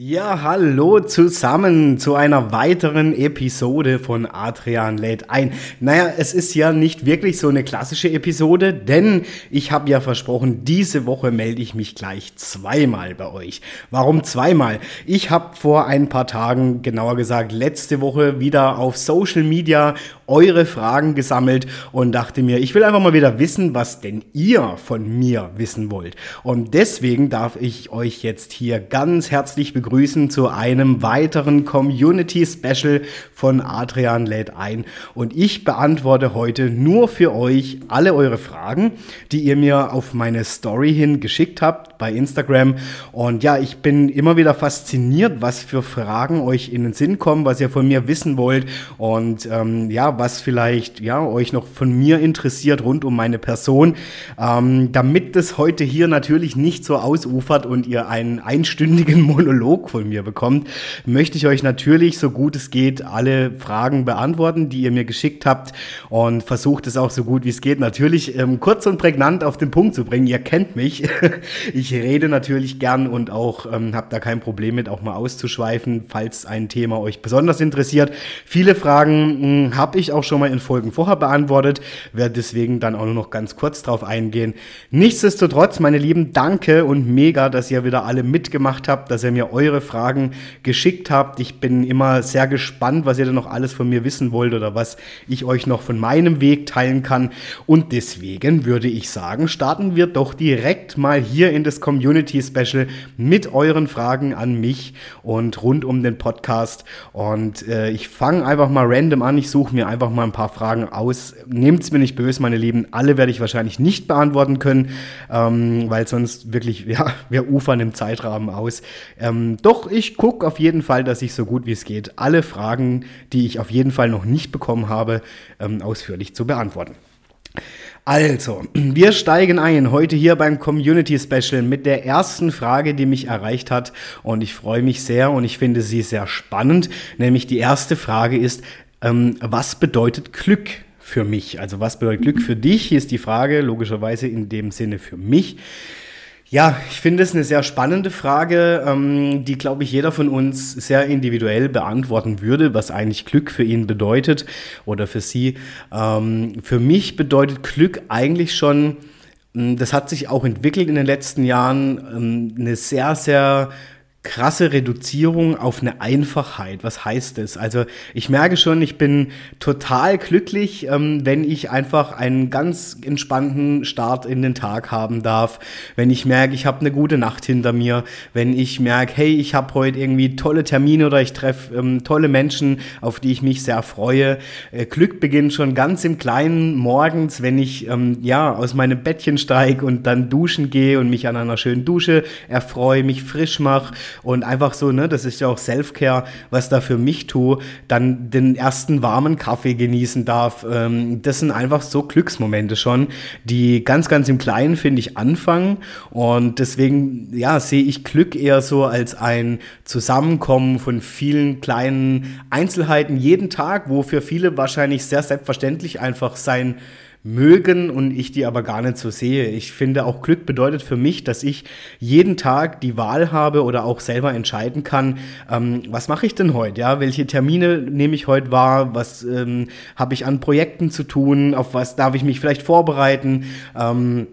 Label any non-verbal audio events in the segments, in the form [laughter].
Ja, hallo zusammen zu einer weiteren Episode von Adrian lädt ein. Naja, es ist ja nicht wirklich so eine klassische Episode, denn ich habe ja versprochen, diese Woche melde ich mich gleich zweimal bei euch. Warum zweimal? Ich habe vor ein paar Tagen, genauer gesagt letzte Woche, wieder auf Social Media eure Fragen gesammelt und dachte mir, ich will einfach mal wieder wissen, was denn ihr von mir wissen wollt. Und deswegen darf ich euch jetzt hier ganz herzlich begrüßen zu einem weiteren Community Special von Adrian lädt ein. Und ich beantworte heute nur für euch alle eure Fragen, die ihr mir auf meine Story hin geschickt habt bei Instagram. Und ja, ich bin immer wieder fasziniert, was für Fragen euch in den Sinn kommen, was ihr von mir wissen wollt. Und ähm, ja, was vielleicht ja euch noch von mir interessiert rund um meine Person, ähm, damit das heute hier natürlich nicht so ausufert und ihr einen einstündigen [laughs] Monolog von mir bekommt, möchte ich euch natürlich so gut es geht alle Fragen beantworten, die ihr mir geschickt habt und versucht es auch so gut wie es geht natürlich ähm, kurz und prägnant auf den Punkt zu bringen. Ihr kennt mich, [laughs] ich rede natürlich gern und auch ähm, habe da kein Problem mit, auch mal auszuschweifen, falls ein Thema euch besonders interessiert. Viele Fragen hm, habe ich ich auch schon mal in Folgen vorher beantwortet, werde deswegen dann auch nur noch ganz kurz drauf eingehen. Nichtsdestotrotz, meine Lieben, danke und mega, dass ihr wieder alle mitgemacht habt, dass ihr mir eure Fragen geschickt habt. Ich bin immer sehr gespannt, was ihr denn noch alles von mir wissen wollt oder was ich euch noch von meinem Weg teilen kann. Und deswegen würde ich sagen, starten wir doch direkt mal hier in das Community Special mit euren Fragen an mich und rund um den Podcast. Und äh, ich fange einfach mal random an. Ich suche mir einfach einfach mal ein paar Fragen aus. Nehmt es mir nicht böse, meine Lieben. Alle werde ich wahrscheinlich nicht beantworten können, ähm, weil sonst wirklich, [laughs] ja, wir ufern im Zeitrahmen aus. Ähm, doch ich gucke auf jeden Fall, dass ich so gut wie es geht alle Fragen, die ich auf jeden Fall noch nicht bekommen habe, ähm, ausführlich zu beantworten. Also, [clears throat] wir steigen ein heute hier beim Community Special mit der ersten Frage, die mich erreicht hat. Und ich freue mich sehr und ich finde sie sehr spannend. Nämlich die erste Frage ist, ähm, was bedeutet Glück für mich? Also was bedeutet Glück für dich? Hier ist die Frage, logischerweise in dem Sinne für mich. Ja, ich finde es eine sehr spannende Frage, ähm, die, glaube ich, jeder von uns sehr individuell beantworten würde, was eigentlich Glück für ihn bedeutet oder für sie. Ähm, für mich bedeutet Glück eigentlich schon, hm, das hat sich auch entwickelt in den letzten Jahren, ähm, eine sehr, sehr krasse Reduzierung auf eine Einfachheit. Was heißt das? Also ich merke schon, ich bin total glücklich, ähm, wenn ich einfach einen ganz entspannten Start in den Tag haben darf, wenn ich merke, ich habe eine gute Nacht hinter mir, wenn ich merke, hey, ich habe heute irgendwie tolle Termine oder ich treffe ähm, tolle Menschen, auf die ich mich sehr freue. Äh, Glück beginnt schon ganz im Kleinen morgens, wenn ich ähm, ja aus meinem Bettchen steige und dann duschen gehe und mich an einer schönen Dusche erfreue, mich frisch mache und einfach so, ne, das ist ja auch Self-Care, was da für mich tue, dann den ersten warmen Kaffee genießen darf. Ähm, das sind einfach so Glücksmomente schon, die ganz, ganz im Kleinen, finde ich, anfangen. Und deswegen, ja, sehe ich Glück eher so als ein Zusammenkommen von vielen kleinen Einzelheiten jeden Tag, wo für viele wahrscheinlich sehr selbstverständlich einfach sein mögen und ich die aber gar nicht so sehe. Ich finde auch Glück bedeutet für mich, dass ich jeden Tag die Wahl habe oder auch selber entscheiden kann, ähm, was mache ich denn heute? Ja, welche Termine nehme ich heute wahr? Was ähm, habe ich an Projekten zu tun? Auf was darf ich mich vielleicht vorbereiten? Ähm,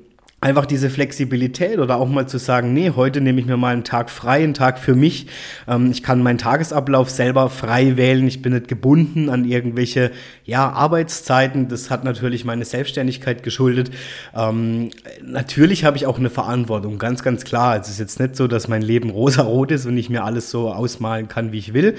einfach diese Flexibilität oder auch mal zu sagen, nee, heute nehme ich mir mal einen Tag frei, einen Tag für mich. Ähm, ich kann meinen Tagesablauf selber frei wählen. Ich bin nicht gebunden an irgendwelche ja, Arbeitszeiten. Das hat natürlich meine Selbstständigkeit geschuldet. Ähm, natürlich habe ich auch eine Verantwortung, ganz, ganz klar. Es ist jetzt nicht so, dass mein Leben rosarot ist und ich mir alles so ausmalen kann, wie ich will.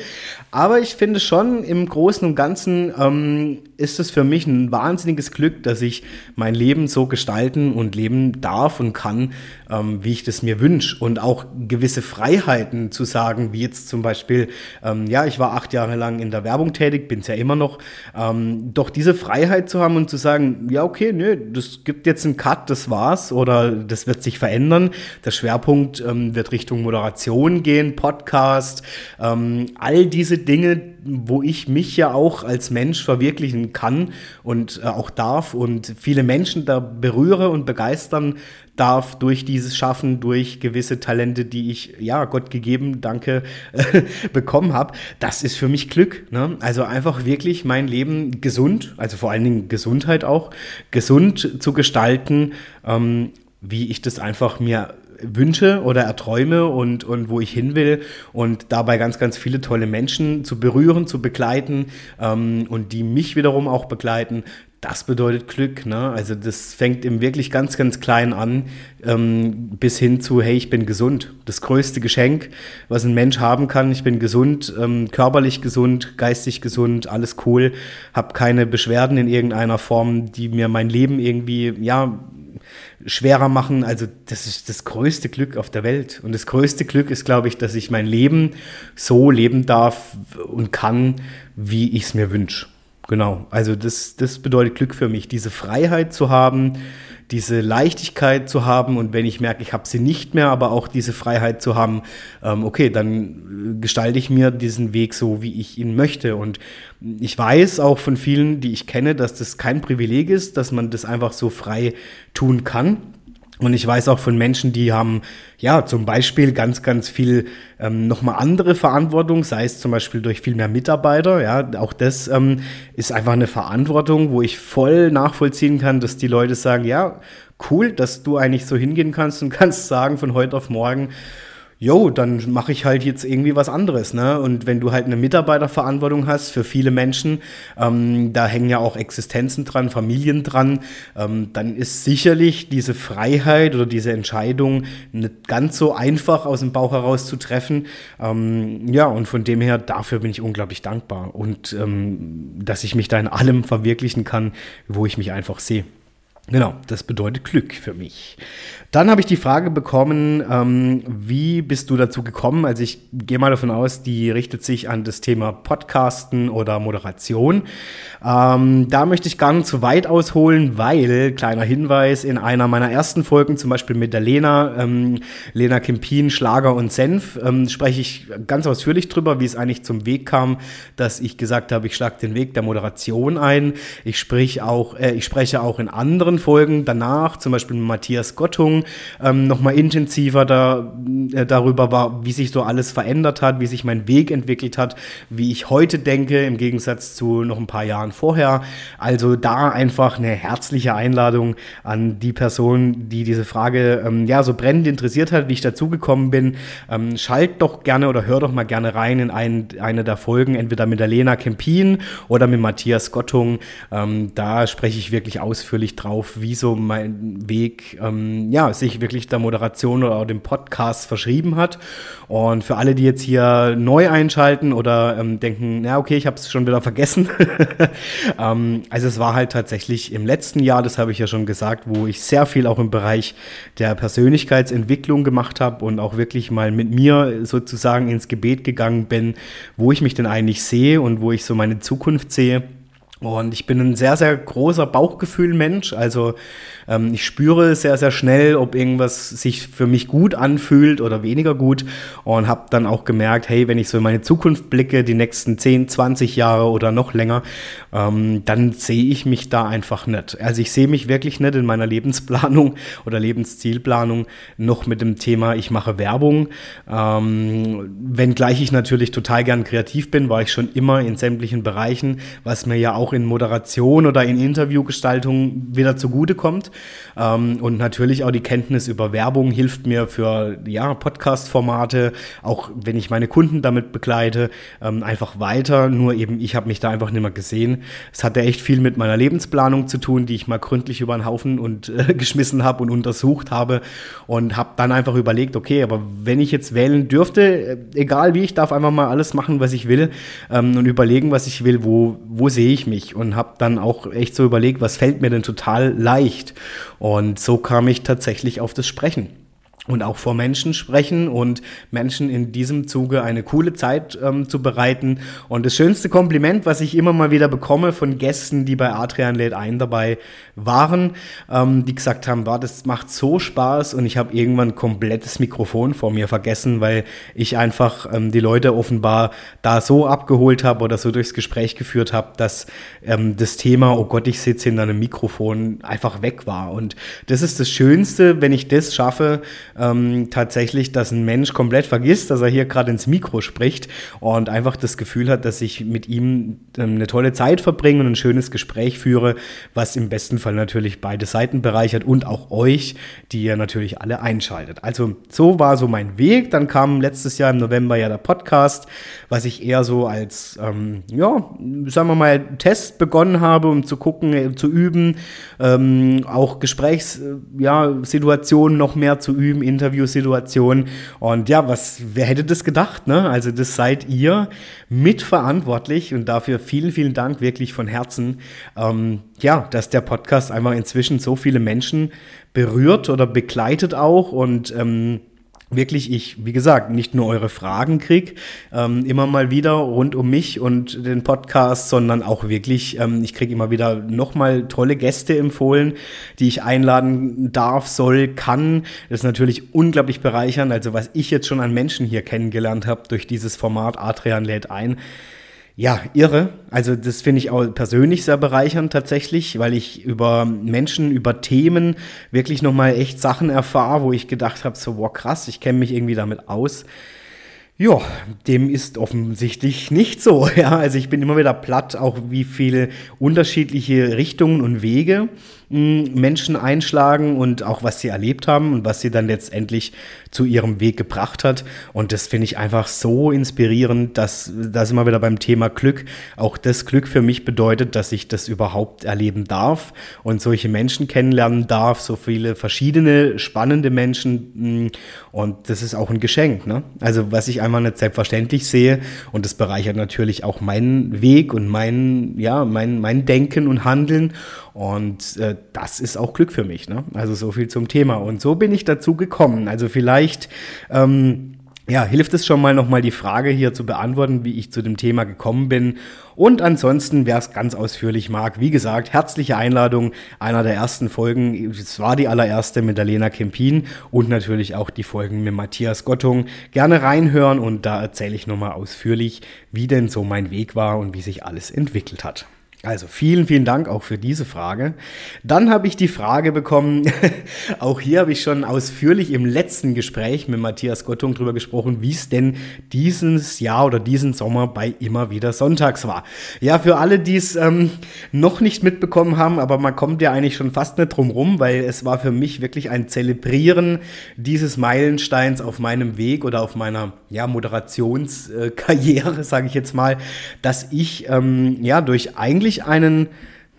Aber ich finde schon, im Großen und Ganzen ähm, ist es für mich ein wahnsinniges Glück, dass ich mein Leben so gestalten und leben leben darf und kann, ähm, wie ich das mir wünsche. Und auch gewisse Freiheiten zu sagen, wie jetzt zum Beispiel, ähm, ja, ich war acht Jahre lang in der Werbung tätig, bin es ja immer noch, ähm, doch diese Freiheit zu haben und zu sagen, ja, okay, nö, das gibt jetzt einen Cut, das war's oder das wird sich verändern. Der Schwerpunkt ähm, wird Richtung Moderation gehen, Podcast, ähm, all diese Dinge, wo ich mich ja auch als Mensch verwirklichen kann und äh, auch darf und viele Menschen da berühre und begeistern darf durch dieses Schaffen, durch gewisse Talente, die ich, ja, Gott gegeben, danke, [laughs] bekommen habe. Das ist für mich Glück. Ne? Also einfach wirklich mein Leben gesund, also vor allen Dingen Gesundheit auch, gesund zu gestalten, ähm, wie ich das einfach mir wünsche oder erträume und, und wo ich hin will und dabei ganz, ganz viele tolle Menschen zu berühren, zu begleiten ähm, und die mich wiederum auch begleiten, das bedeutet Glück. Ne? Also das fängt im wirklich ganz, ganz klein an, ähm, bis hin zu, hey, ich bin gesund. Das größte Geschenk, was ein Mensch haben kann. Ich bin gesund, ähm, körperlich gesund, geistig gesund, alles cool, habe keine Beschwerden in irgendeiner Form, die mir mein Leben irgendwie, ja, schwerer machen. Also das ist das größte Glück auf der Welt. Und das größte Glück ist, glaube ich, dass ich mein Leben so leben darf und kann, wie ich es mir wünsche. Genau. Also das, das bedeutet Glück für mich, diese Freiheit zu haben, diese Leichtigkeit zu haben und wenn ich merke, ich habe sie nicht mehr, aber auch diese Freiheit zu haben, ähm, okay, dann gestalte ich mir diesen Weg so, wie ich ihn möchte. Und ich weiß auch von vielen, die ich kenne, dass das kein Privileg ist, dass man das einfach so frei tun kann. Und ich weiß auch von Menschen, die haben ja zum Beispiel ganz, ganz viel ähm, nochmal andere Verantwortung, sei es zum Beispiel durch viel mehr Mitarbeiter. Ja, auch das ähm, ist einfach eine Verantwortung, wo ich voll nachvollziehen kann, dass die Leute sagen, ja, cool, dass du eigentlich so hingehen kannst und [laughs] kannst sagen von heute auf morgen, jo, dann mache ich halt jetzt irgendwie was anderes. Ne? Und wenn du halt eine Mitarbeiterverantwortung hast für viele Menschen, ähm, da hängen ja auch Existenzen dran, Familien dran, ähm, dann ist sicherlich diese Freiheit oder diese Entscheidung nicht ganz so einfach aus dem Bauch heraus zu treffen. Ähm, ja, und von dem her, dafür bin ich unglaublich dankbar und ähm, dass ich mich da in allem verwirklichen kann, wo ich mich einfach sehe. Genau, das bedeutet Glück für mich. Dann habe ich die Frage bekommen, ähm, wie bist du dazu gekommen? Also ich gehe mal davon aus, die richtet sich an das Thema Podcasten oder Moderation. Ähm, da möchte ich gar nicht zu weit ausholen, weil, kleiner Hinweis, in einer meiner ersten Folgen, zum Beispiel mit der Lena, ähm, Lena Kempin, Schlager und Senf, ähm, spreche ich ganz ausführlich drüber, wie es eigentlich zum Weg kam, dass ich gesagt habe, ich schlage den Weg der Moderation ein. Ich, sprich auch, äh, ich spreche auch in anderen Folgen danach, zum Beispiel mit Matthias Gottung, ähm, nochmal intensiver da, äh, darüber war, wie sich so alles verändert hat, wie sich mein Weg entwickelt hat, wie ich heute denke, im Gegensatz zu noch ein paar Jahren vorher. Also da einfach eine herzliche Einladung an die Person, die diese Frage ähm, ja so brennend interessiert hat, wie ich dazugekommen bin. Ähm, schalt doch gerne oder hör doch mal gerne rein in ein, eine der Folgen, entweder mit der Lena Kempin oder mit Matthias Gottung. Ähm, da spreche ich wirklich ausführlich drauf, wie so mein Weg ähm, ja sich wirklich der Moderation oder auch dem Podcast verschrieben hat. Und für alle, die jetzt hier neu einschalten oder ähm, denken, ja okay, ich habe es schon wieder vergessen, [laughs] ähm, also es war halt tatsächlich im letzten Jahr, das habe ich ja schon gesagt, wo ich sehr viel auch im Bereich der Persönlichkeitsentwicklung gemacht habe und auch wirklich mal mit mir sozusagen ins Gebet gegangen bin, wo ich mich denn eigentlich sehe und wo ich so meine Zukunft sehe. Und ich bin ein sehr, sehr großer Bauchgefühl-Mensch. Also ähm, ich spüre sehr, sehr schnell, ob irgendwas sich für mich gut anfühlt oder weniger gut. Und habe dann auch gemerkt, hey, wenn ich so in meine Zukunft blicke, die nächsten 10, 20 Jahre oder noch länger, ähm, dann sehe ich mich da einfach nicht. Also ich sehe mich wirklich nicht in meiner Lebensplanung [laughs] oder Lebenszielplanung noch mit dem Thema, ich mache Werbung. Ähm, wenngleich ich natürlich total gern kreativ bin, war ich schon immer in sämtlichen Bereichen, was mir ja auch auch in Moderation oder in Interviewgestaltung wieder zugutekommt. Ähm, und natürlich auch die Kenntnis über Werbung hilft mir für ja, Podcast-Formate, auch wenn ich meine Kunden damit begleite, ähm, einfach weiter. Nur eben, ich habe mich da einfach nicht mehr gesehen. Es hatte echt viel mit meiner Lebensplanung zu tun, die ich mal gründlich über den Haufen und äh, [laughs] geschmissen habe und untersucht habe und habe dann einfach überlegt, okay, aber wenn ich jetzt wählen dürfte, äh, egal wie, ich darf einfach mal alles machen, was ich will ähm, und überlegen, was ich will, wo, wo sehe ich mich? Mich und habe dann auch echt so überlegt, was fällt mir denn total leicht. Und so kam ich tatsächlich auf das Sprechen und auch vor Menschen sprechen und Menschen in diesem Zuge eine coole Zeit ähm, zu bereiten. Und das schönste Kompliment, was ich immer mal wieder bekomme von Gästen, die bei Adrian lädt ein dabei waren, ähm, die gesagt haben, war das macht so Spaß und ich habe irgendwann komplettes Mikrofon vor mir vergessen, weil ich einfach ähm, die Leute offenbar da so abgeholt habe oder so durchs Gespräch geführt habe, dass ähm, das Thema, oh Gott, ich sitze in einem Mikrofon, einfach weg war. Und das ist das Schönste, wenn ich das schaffe, ähm, tatsächlich, dass ein Mensch komplett vergisst, dass er hier gerade ins Mikro spricht und einfach das Gefühl hat, dass ich mit ihm ähm, eine tolle Zeit verbringe und ein schönes Gespräch führe, was im besten Fall natürlich beide Seiten bereichert und auch euch, die ihr natürlich alle einschaltet. Also so war so mein Weg. Dann kam letztes Jahr im November ja der Podcast, was ich eher so als, ähm, ja, sagen wir mal, Test begonnen habe, um zu gucken, äh, zu üben, ähm, auch Gesprächssituationen ja, noch mehr zu üben, Interviewsituationen. Und ja, was, wer hätte das gedacht, ne? Also das seid ihr mitverantwortlich und dafür vielen, vielen Dank wirklich von Herzen. Ähm, ja, dass der Podcast einfach inzwischen so viele Menschen berührt oder begleitet auch und ähm, wirklich ich, wie gesagt, nicht nur eure Fragen krieg, ähm, immer mal wieder rund um mich und den Podcast, sondern auch wirklich, ähm, ich krieg immer wieder nochmal tolle Gäste empfohlen, die ich einladen darf, soll, kann. Das ist natürlich unglaublich bereichernd. Also was ich jetzt schon an Menschen hier kennengelernt habe durch dieses Format Adrian lädt ein, ja, irre. Also das finde ich auch persönlich sehr bereichernd tatsächlich, weil ich über Menschen, über Themen wirklich nochmal echt Sachen erfahre, wo ich gedacht habe, so, wow, krass, ich kenne mich irgendwie damit aus. Ja, dem ist offensichtlich nicht so. [laughs] Ja, also ich bin immer wieder platt, auch wie viele unterschiedliche Richtungen und Wege Menschen einschlagen und auch was sie erlebt haben und was sie dann letztendlich zu ihrem Weg gebracht hat. Und das finde ich einfach so inspirierend, dass das immer wieder beim Thema Glück auch das Glück für mich bedeutet, dass ich das überhaupt erleben darf und solche Menschen kennenlernen darf, so viele verschiedene spannende Menschen. Und das ist auch ein Geschenk. Ne? Also was ich einmal nicht selbstverständlich sehe und das bereichert natürlich auch meinen Weg und mein, ja, mein, mein Denken und Handeln. Und äh, das ist auch Glück für mich. Ne? Also so viel zum Thema. Und so bin ich dazu gekommen. Also vielleicht ähm, ja, hilft es schon mal nochmal die Frage hier zu beantworten, wie ich zu dem Thema gekommen bin. Und ansonsten, wer es ganz ausführlich mag, wie gesagt, herzliche Einladung. Einer der ersten Folgen, es war die allererste mit der Lena Kempin und natürlich auch die Folgen mit Matthias Gottung. Gerne reinhören und da erzähle ich nochmal ausführlich, wie denn so mein Weg war und wie sich alles entwickelt hat. Also vielen, vielen Dank auch für diese Frage. Dann habe ich die Frage bekommen, [laughs] auch hier habe ich schon ausführlich im letzten Gespräch mit Matthias Gottung drüber gesprochen, wie es denn dieses Jahr oder diesen Sommer bei immer wieder Sonntags war. Ja, für alle, die es ähm, noch nicht mitbekommen haben, aber man kommt ja eigentlich schon fast nicht drum rum, weil es war für mich wirklich ein Zelebrieren dieses Meilensteins auf meinem Weg oder auf meiner ja, Moderationskarriere, [laughs] sage ich jetzt mal, dass ich ähm, ja durch eigentlich durch einen,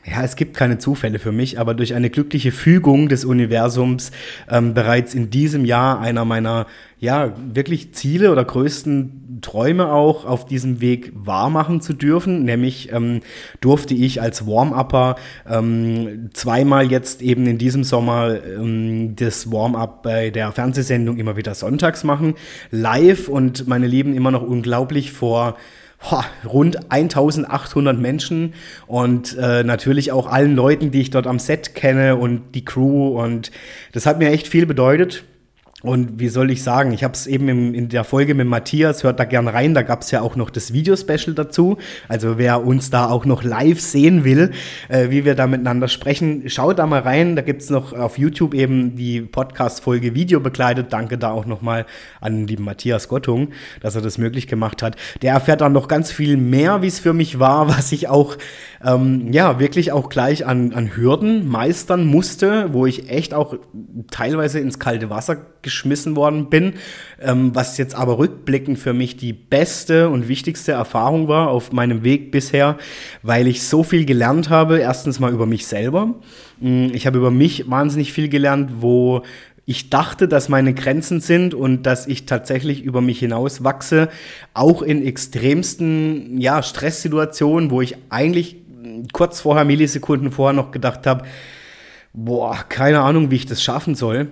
ja, es gibt keine Zufälle für mich, aber durch eine glückliche Fügung des Universums ähm, bereits in diesem Jahr einer meiner, ja, wirklich Ziele oder größten Träume auch auf diesem Weg wahrmachen zu dürfen. Nämlich ähm, durfte ich als Warm-Upper ähm, zweimal jetzt eben in diesem Sommer ähm, das Warm-Up bei der Fernsehsendung immer wieder sonntags machen. Live und meine Lieben immer noch unglaublich vor boah, rund 1800 Menschen und äh, natürlich auch allen Leuten, die ich dort am Set kenne und die Crew und das hat mir echt viel bedeutet. Und wie soll ich sagen, ich habe es eben im, in der Folge mit Matthias, hört da gern rein, da gab es ja auch noch das Videospecial dazu. Also wer uns da auch noch live sehen will, äh, wie wir da miteinander sprechen, schaut da mal rein. Da gibt's noch auf YouTube eben die Podcast-Folge Video begleitet. Danke da auch nochmal an lieben Matthias Gottung, dass er das möglich gemacht hat. Der erfährt dann noch ganz viel mehr, wie es für mich war, [laughs] was ich auch ähm, ja wirklich auch gleich an, an Hürden meistern musste, wo ich echt auch teilweise ins kalte Wasser geschmissen worden bin, ähm, was jetzt aber rückblickend für mich die beste und wichtigste Erfahrung war auf meinem Weg bisher, weil ich so viel gelernt habe. Erstens mal über mich selber. Mm, ich habe über mich wahnsinnig viel gelernt, wo ich dachte, dass meine Grenzen sind und dass ich tatsächlich über mich hinaus wachse, auch in extremsten ja, Stresssituationen, wo ich eigentlich kurz vorher, Millisekunden vorher noch gedacht habe, boah, keine Ahnung, wie ich das schaffen soll.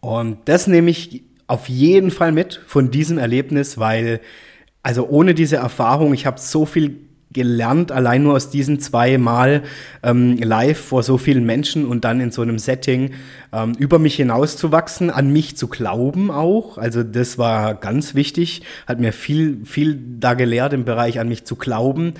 Und das nehme ich auf jeden Fall mit von diesem Erlebnis, weil, also ohne diese Erfahrung, ich habe so viel gelernt, allein nur aus diesen zwei Mal ähm, live vor so vielen Menschen und dann in so einem Setting ähm, über mich hinauszuwachsen, an mich zu glauben auch. Also das war ganz wichtig, hat mir viel, viel da gelehrt im Bereich an mich zu glauben,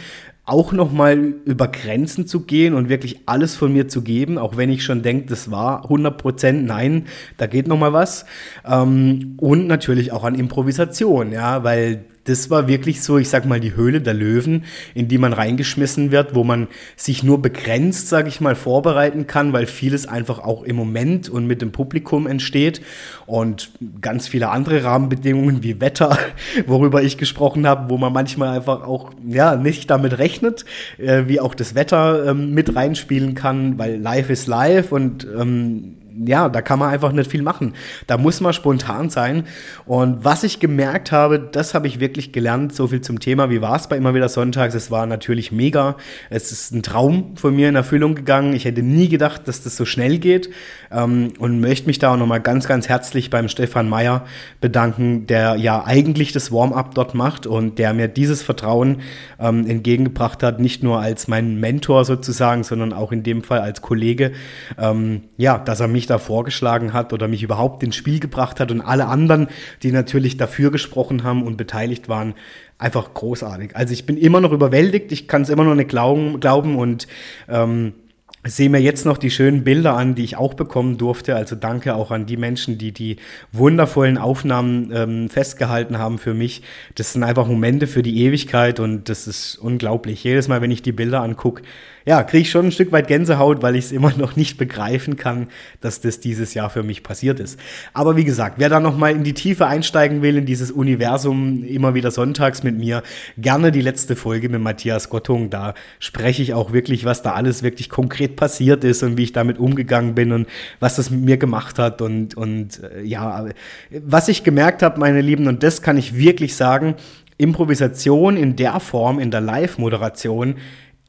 auch nochmal über Grenzen zu gehen und wirklich alles von mir zu geben, auch wenn ich schon denke, das war 100 Prozent, nein, da geht nochmal was. Ähm, und natürlich auch an Improvisation, ja, weil das war wirklich so, ich sag mal, die Höhle der Löwen, in die man reingeschmissen wird, wo man sich nur begrenzt, sag ich mal, vorbereiten kann, weil vieles einfach auch im Moment und mit dem Publikum entsteht und ganz viele andere Rahmenbedingungen wie Wetter, [laughs] worüber ich gesprochen habe, wo man manchmal einfach auch ja nicht damit rechnet, äh, wie auch das Wetter ähm, mit reinspielen kann, weil live ist live und ähm, ja, da kann man einfach nicht viel machen. Da muss man spontan sein. Und was ich gemerkt habe, das habe ich wirklich gelernt. So viel zum Thema. Wie war es bei immer wieder Sonntags? Es war natürlich mega. Es ist ein Traum von mir in Erfüllung gegangen. Ich hätte nie gedacht, dass das so schnell geht. Ähm, und möchte mich da auch nochmal ganz, ganz herzlich beim Stefan Meyer bedanken, der ja eigentlich das Warm-up dort macht und der mir dieses Vertrauen ähm, entgegengebracht hat. Nicht nur als mein Mentor sozusagen, sondern auch in dem Fall als Kollege. Ähm, ja, dass er mich da vorgeschlagen hat oder mich überhaupt ins Spiel gebracht hat und alle anderen, die natürlich dafür gesprochen haben und beteiligt waren, einfach großartig. Also ich bin immer noch überwältigt, ich kann es immer noch nicht glauben, glauben und ähm, sehe mir jetzt noch die schönen Bilder an, die ich auch bekommen durfte. Also danke auch an die Menschen, die die wundervollen Aufnahmen ähm, festgehalten haben für mich. Das sind einfach Momente für die Ewigkeit und das ist unglaublich. Jedes Mal, wenn ich die Bilder angucke, ja, kriege ich schon ein Stück weit Gänsehaut, weil ich es immer noch nicht begreifen kann, dass das dieses Jahr für mich passiert ist. Aber wie gesagt, wer da noch mal in die Tiefe einsteigen will, in dieses Universum immer wieder sonntags mit mir, gerne die letzte Folge mit Matthias Gottung. Da spreche ich auch wirklich, was da alles wirklich konkret passiert ist und wie ich damit umgegangen bin und was das mit mir gemacht hat und, und äh, ja, was ich gemerkt habe, meine Lieben, und das kann ich wirklich sagen, Improvisation in der Form, in der Live-Moderation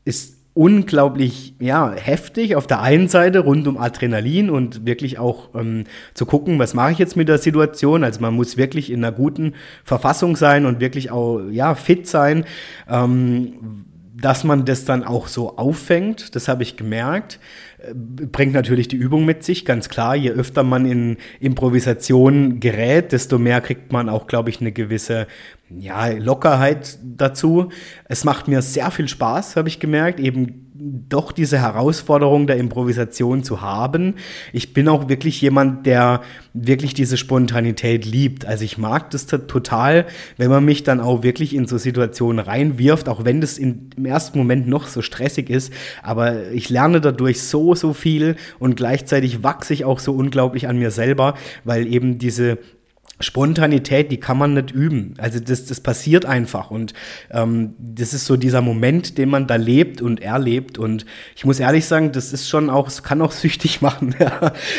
ist unglaublich ja, heftig auf der einen Seite rund um Adrenalin und wirklich auch ähm, zu gucken, was mache ich jetzt mit der Situation. Also man muss wirklich in einer guten Verfassung sein und wirklich auch ja, fit sein, ähm, dass man das dann auch so auffängt. Das habe ich gemerkt. Äh, bringt natürlich die Übung mit sich, ganz klar. Je öfter man in Improvisation gerät, desto mehr kriegt man auch, glaube ich, eine gewisse ja, Lockerheit dazu. Es macht mir sehr viel Spaß, habe ich gemerkt, eben doch diese Herausforderung der Improvisation zu haben. Ich bin auch wirklich jemand, der wirklich diese Spontanität liebt. Also ich mag das total, wenn man mich dann auch wirklich in so Situationen reinwirft, auch wenn das im ersten Moment noch so stressig ist. Aber ich lerne dadurch so, so viel und gleichzeitig wachse ich auch so unglaublich an mir selber, weil eben diese Spontanität, die kann man nicht üben. Also das, das passiert einfach und ähm, das ist so dieser Moment, den man da lebt und erlebt und ich muss ehrlich sagen, das ist schon auch, es kann auch [laughs] süchtig machen.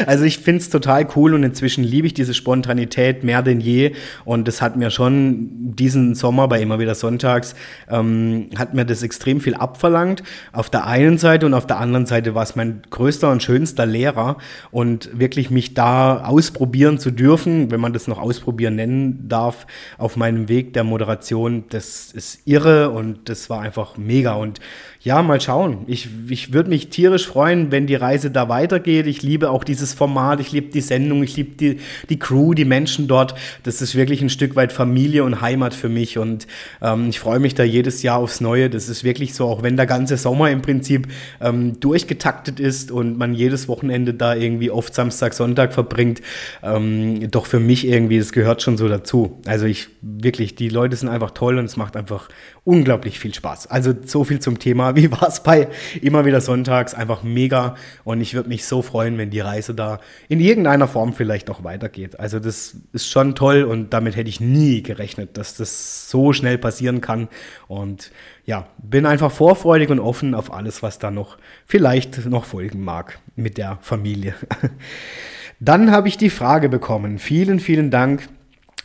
also ich finde es total cool und inzwischen liebe ich diese Spontanität mehr denn je und das hat mir schon diesen Sommer bei immer wieder sonntags, ähm, hat mir das extrem viel abverlangt. Auf der einen Seite und auf der anderen Seite war es mein größter und schönster Lehrer und wirklich mich da ausprobieren zu dürfen, wenn man das noch aus Ausprobieren nennen darf auf meinem Weg der Moderation. Das ist irre und das war einfach mega. Und ja, mal schauen. Ich, ich würde mich tierisch freuen, wenn die Reise da weitergeht. Ich liebe auch dieses Format, ich liebe die Sendung, ich liebe die, die Crew, die Menschen dort. Das ist wirklich ein Stück weit Familie und Heimat für mich und ähm, ich freue mich da jedes Jahr aufs Neue. Das ist wirklich so, auch wenn der ganze Sommer im Prinzip ähm, durchgetaktet ist und man jedes Wochenende da irgendwie oft Samstag, Sonntag verbringt, ähm, doch für mich irgendwie, das gehört schon so dazu. Also ich wirklich, die Leute sind einfach toll und es macht einfach unglaublich viel Spaß. Also so viel zum Thema. [laughs] Wie war es bei immer wieder sonntags? Einfach mega. Und ich würde mich so freuen, wenn die Reise da in irgendeiner Form vielleicht auch weitergeht. Also das ist schon toll und damit hätte ich nie gerechnet, dass das so schnell passieren kann. Und ja, bin einfach vorfreudig und offen auf alles, was da noch vielleicht noch folgen mag mit der Familie. [laughs] Dann habe ich die Frage bekommen. Vielen, vielen Dank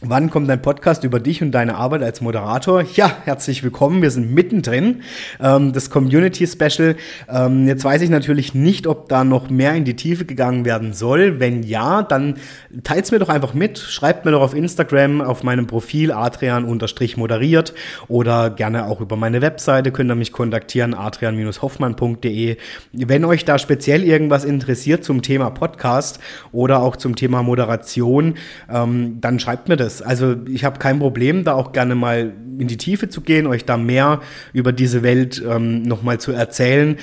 Wann kommt ein Podcast über dich und deine Arbeit als Moderator? Ja, herzlich willkommen. Wir sind mittendrin. Ähm, das Community Special. Ähm, jetzt weiß ich natürlich nicht, ob da noch mehr in die Tiefe gegangen werden soll. Wenn ja, dann teilt's mir doch einfach mit. Schreibt mir doch auf Instagram, auf meinem Profil adrian-moderiert oder gerne auch über meine Webseite könnt ihr mich kontaktieren, adrian-hoffmann.de. Wenn euch da speziell irgendwas interessiert zum Thema Podcast oder auch zum Thema Moderation, ähm, dann schreibt mir das alles. Also ich habe kein Problem, da auch gerne mal in die Tiefe zu gehen, euch da mehr über diese Welt ähm, nochmal zu erzählen.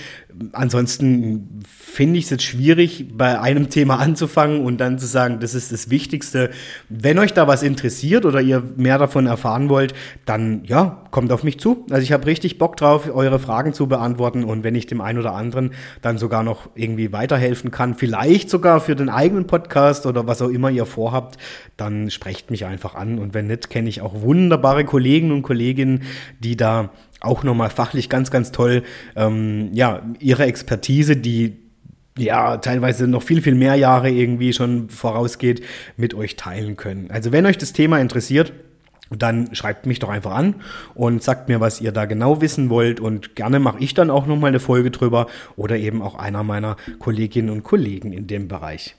Ansonsten finde ich es jetzt schwierig, bei einem Thema anzufangen und dann zu sagen, das ist das Wichtigste. Wenn euch da was interessiert oder ihr mehr davon erfahren wollt, dann ja, kommt auf mich zu. Also ich habe richtig Bock drauf, eure Fragen zu beantworten und wenn ich dem einen oder anderen dann sogar noch irgendwie weiterhelfen kann, vielleicht sogar für den eigenen Podcast oder was auch immer ihr vorhabt, dann sprecht mich einfach an und wenn nicht, kenne ich auch wunderbare Kollegen und Kolleginnen, die da auch nochmal fachlich ganz, ganz toll, ähm, ja, ihre Expertise, die ja, teilweise noch viel, viel mehr Jahre irgendwie schon vorausgeht, mit euch teilen können. Also wenn euch das Thema interessiert, dann schreibt mich doch einfach an und sagt mir, was ihr da genau wissen wollt und gerne mache ich dann auch nochmal eine Folge drüber oder eben auch einer meiner Kolleginnen und Kollegen in dem Bereich.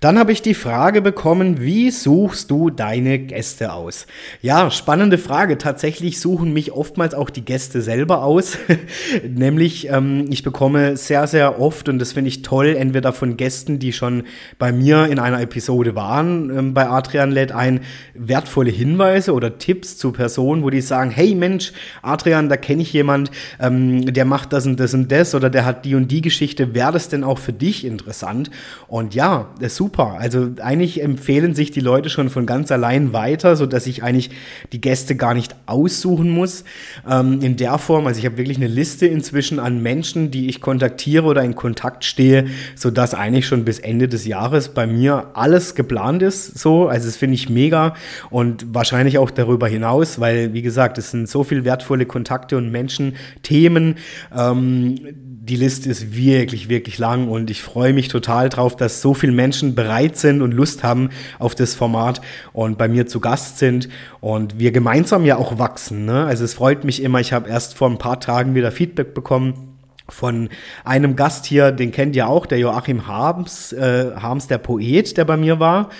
Dann habe ich die Frage bekommen, wie suchst du deine Gäste aus? Ja, spannende Frage. Tatsächlich suchen mich oftmals auch die Gäste selber aus. [laughs] Nämlich, ähm, ich bekomme sehr, sehr oft, und das finde ich toll, entweder von Gästen, die schon bei mir in einer Episode waren, ähm, bei Adrian lädt ein, wertvolle Hinweise oder Tipps zu Personen, wo die sagen, hey Mensch, Adrian, da kenne ich jemand, ähm, der macht das und das und das oder der hat die und die Geschichte. Wäre das denn auch für dich interessant? Und ja, super. Also eigentlich empfehlen sich die Leute schon von ganz allein weiter, so dass ich eigentlich die Gäste gar nicht aussuchen muss. Ähm, in der Form, also ich habe wirklich eine Liste inzwischen an Menschen, die ich kontaktiere oder in Kontakt stehe, so dass eigentlich schon bis Ende des Jahres bei mir alles geplant ist. So, also das finde ich mega und wahrscheinlich auch darüber hinaus, weil wie gesagt, es sind so viel wertvolle Kontakte und Menschen, Themen. Ähm, die Liste ist wirklich, wirklich lang und ich freue mich total drauf, dass so viele Menschen bereit sind und Lust haben auf das Format und bei mir zu Gast sind und wir gemeinsam ja auch wachsen. Ne? Also es freut mich immer, ich habe erst vor ein paar Tagen wieder Feedback bekommen von einem Gast hier, den kennt ihr auch, der Joachim Harms, äh, Harms, der Poet, der bei mir war,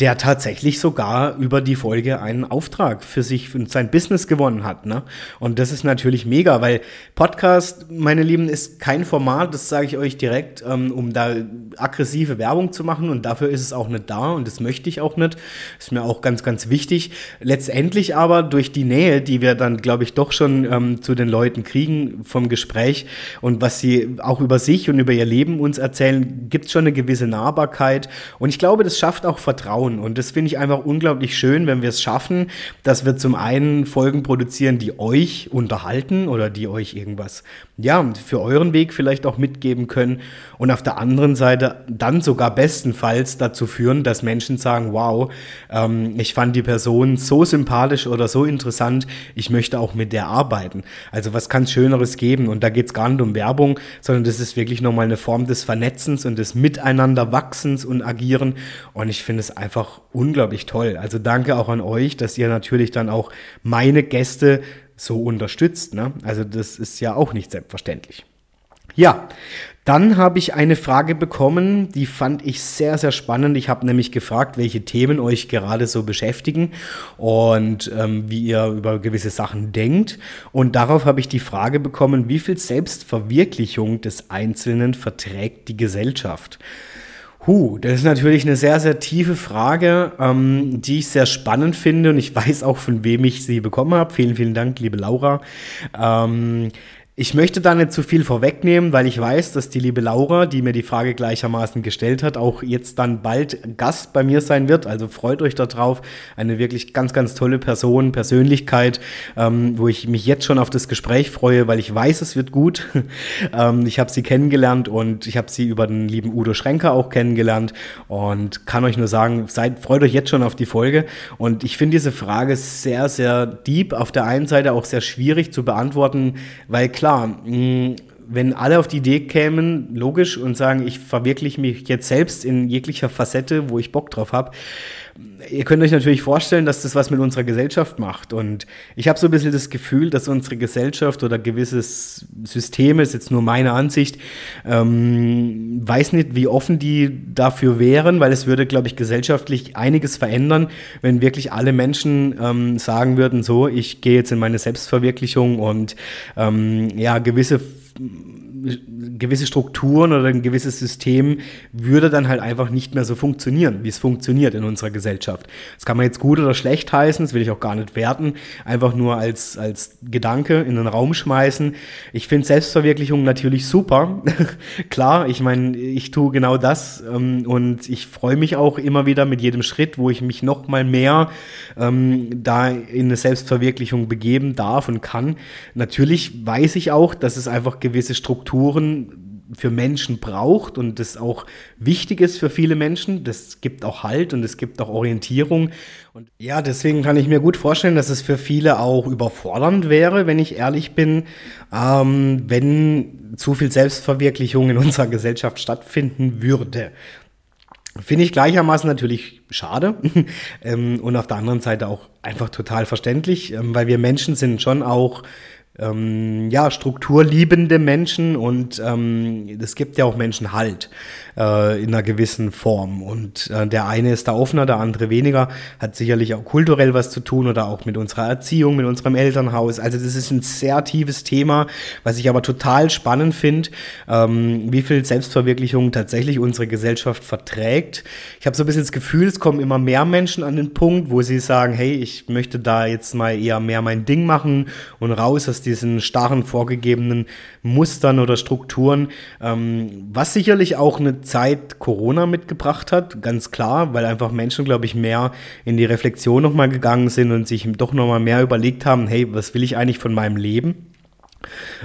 der tatsächlich sogar über die Folge einen Auftrag für sich und sein Business gewonnen hat. Ne? Und das ist natürlich mega, weil Podcast, meine Lieben, ist kein Format, das sage ich euch direkt, ähm, um da aggressive Werbung zu machen und dafür ist es auch nicht da und das möchte ich auch nicht. Ist mir auch ganz, ganz wichtig. Letztendlich aber durch die Nähe, die wir dann, glaube ich, doch schon ähm, zu den Leuten kriegen vom Gespräch und was sie auch über sich und über ihr Leben uns erzählen, gibt es schon eine gewisse Nahbarkeit. Und ich glaube, das schafft auch Vertrauen. Und das finde ich einfach unglaublich schön, wenn wir es schaffen, dass wir zum einen Folgen produzieren, die euch unterhalten oder die euch irgendwas, ja, für euren Weg vielleicht auch mitgeben können. Und auf der anderen Seite dann sogar bestenfalls dazu führen, dass Menschen sagen, wow, ähm, ich fand die Person so sympathisch oder so interessant, ich möchte auch mit der arbeiten. Also was kann es Schöneres geben? Und da geht es gar nicht um Werbung Werbung, sondern das ist wirklich nochmal eine Form des Vernetzens und des Miteinanderwachsens und Agieren. Und ich finde es einfach unglaublich toll. Also danke auch an euch, dass ihr natürlich dann auch meine Gäste so unterstützt. Ne? Also das ist ja auch nicht selbstverständlich. Ja, dann habe ich eine Frage bekommen, die fand ich sehr, sehr spannend. Ich habe nämlich gefragt, welche Themen euch gerade so beschäftigen und ähm, wie ihr über gewisse Sachen denkt. Und darauf habe ich die Frage bekommen, wie viel Selbstverwirklichung des Einzelnen verträgt die Gesellschaft? Huh, das ist natürlich eine sehr, sehr tiefe Frage, ähm, die ich sehr spannend finde und ich weiß auch, von wem ich sie bekommen habe. Vielen, vielen Dank, liebe Laura. Ähm, ich möchte da nicht zu viel vorwegnehmen, weil ich weiß, dass die liebe Laura, die mir die Frage gleichermaßen gestellt hat, auch jetzt dann bald Gast bei mir sein wird. Also freut euch darauf. Eine wirklich ganz, ganz tolle Person, Persönlichkeit, ähm, wo ich mich jetzt schon auf das Gespräch freue, weil ich weiß, es wird gut. [laughs] ähm, ich habe sie kennengelernt und ich habe sie über den lieben Udo Schrenker auch kennengelernt und kann euch nur sagen, seid, freut euch jetzt schon auf die Folge. Und ich finde diese Frage sehr, sehr deep. Auf der einen Seite auch sehr schwierig zu beantworten, weil klar, mh, mm, wenn alle auf die Idee kämen, logisch, und sagen, ich verwirkliche mich jetzt selbst in jeglicher Facette, wo ich Bock drauf habe, ihr könnt euch natürlich vorstellen, dass das was mit unserer Gesellschaft macht. Und ich habe so ein bisschen das Gefühl, dass unsere Gesellschaft oder gewisses Systeme, ist jetzt nur meine Ansicht, ähm, weiß nicht, wie offen die dafür wären, weil es würde, glaube ich, gesellschaftlich einiges verändern, wenn wirklich alle Menschen ähm, sagen würden, so, ich gehe jetzt in meine Selbstverwirklichung und ähm, ja, gewisse gewisse Strukturen oder ein gewisses System würde dann halt einfach nicht mehr so funktionieren, wie es funktioniert in unserer Gesellschaft. Das kann man jetzt gut oder schlecht heißen, das will ich auch gar nicht werten, einfach nur als, als Gedanke in den Raum schmeißen. Ich finde Selbstverwirklichung natürlich super. [laughs] Klar, ich meine, ich tue genau das ähm, und ich freue mich auch immer wieder mit jedem Schritt, wo ich mich noch mal mehr ähm, da in eine Selbstverwirklichung begeben darf und kann. Natürlich weiß ich auch, dass es einfach gewisse Strukturen für Menschen braucht und das auch wichtig ist für viele Menschen. Das gibt auch Halt und es gibt auch Orientierung. Und ja, deswegen kann ich mir gut vorstellen, dass es für viele auch überfordernd wäre, wenn ich ehrlich bin, ähm, wenn zu viel Selbstverwirklichung in [laughs] unserer Gesellschaft stattfinden würde. Finde ich gleichermaßen natürlich schade [laughs] ähm, und auf der anderen Seite auch einfach total verständlich, ähm, weil wir Menschen sind schon auch ähm, ja, strukturliebende Menschen und ähm, es gibt ja auch Menschen halt äh, in einer gewissen Form. Und äh, der eine ist da offener, der andere weniger, hat sicherlich auch kulturell was zu tun oder auch mit unserer Erziehung, mit unserem Elternhaus. Also das ist ein sehr tiefes Thema, was ich aber total spannend finde, ähm, wie viel Selbstverwirklichung tatsächlich unsere Gesellschaft verträgt. Ich habe so ein bisschen das Gefühl, es kommen immer mehr Menschen an den Punkt, wo sie sagen, hey, ich möchte da jetzt mal eher mehr mein Ding machen und raus aus diesen starren vorgegebenen Mustern oder Strukturen, ähm, was sicherlich auch eine Zeit Corona mitgebracht hat, ganz klar, weil einfach Menschen, glaube ich, mehr in die Reflexion nochmal gegangen sind und sich doch nochmal mehr überlegt haben, hey, was will ich eigentlich von meinem Leben?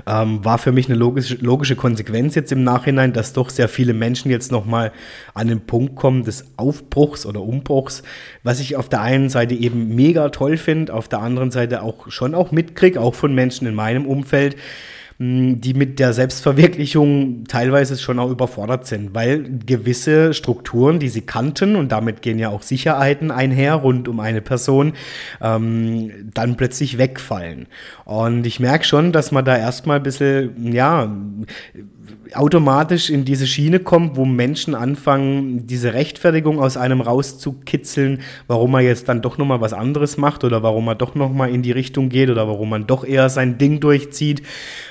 Ähm, war für mich eine logische, logische Konsequenz jetzt im Nachhinein, dass doch sehr viele Menschen jetzt nochmal an den Punkt kommen des Aufbruchs oder Umbruchs, was ich auf der einen Seite eben mega toll finde, auf der anderen Seite auch schon auch mitkriege, auch von Menschen in meinem Umfeld, die mit der Selbstverwirklichung teilweise schon auch überfordert sind, weil gewisse Strukturen, die sie kannten, und damit gehen ja auch Sicherheiten einher rund um eine Person, ähm, dann plötzlich wegfallen. Und ich merke schon, dass man da erstmal ein bisschen, ja, automatisch in diese Schiene kommt, wo Menschen anfangen, diese Rechtfertigung aus einem rauszukitzeln, warum man jetzt dann doch nochmal was anderes macht oder warum man doch nochmal in die Richtung geht oder warum man doch eher sein Ding durchzieht.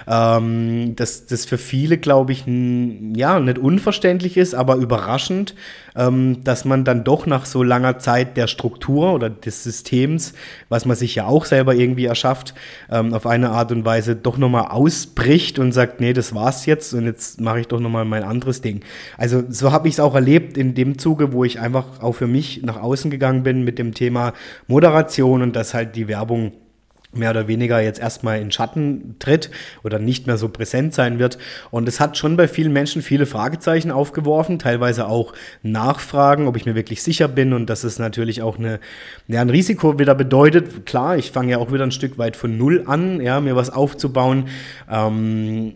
Ähm, das, das für viele, glaube ich, ja, nicht unverständlich ist, aber überraschend, dass man dann doch nach so langer Zeit der Struktur oder des Systems, was man sich ja auch selber irgendwie erschafft, ähm, auf eine Art und Weise doch nochmal ausbricht und sagt, nee, das war's jetzt und jetzt mache ich doch nochmal mein anderes Ding. Also so habe ich es auch erlebt in dem Zuge, wo ich einfach auch für mich nach außen gegangen bin mit dem Thema Moderation und dass halt die Werbung mehr oder weniger jetzt erstmal in Schatten tritt oder nicht mehr so präsent sein wird. Und es hat schon bei vielen Menschen viele Fragezeichen aufgeworfen, teilweise auch Nachfragen, ob ich mir wirklich sicher bin und dass es natürlich auch eine, ja, ein Risiko wieder bedeutet. Klar, ich fange ja auch wieder ein Stück weit von Null an, ja, mir was aufzubauen. Ähm,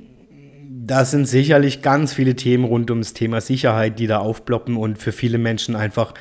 da sind sicherlich ganz viele Themen rund ums Thema Sicherheit, die da aufploppen und für viele Menschen einfach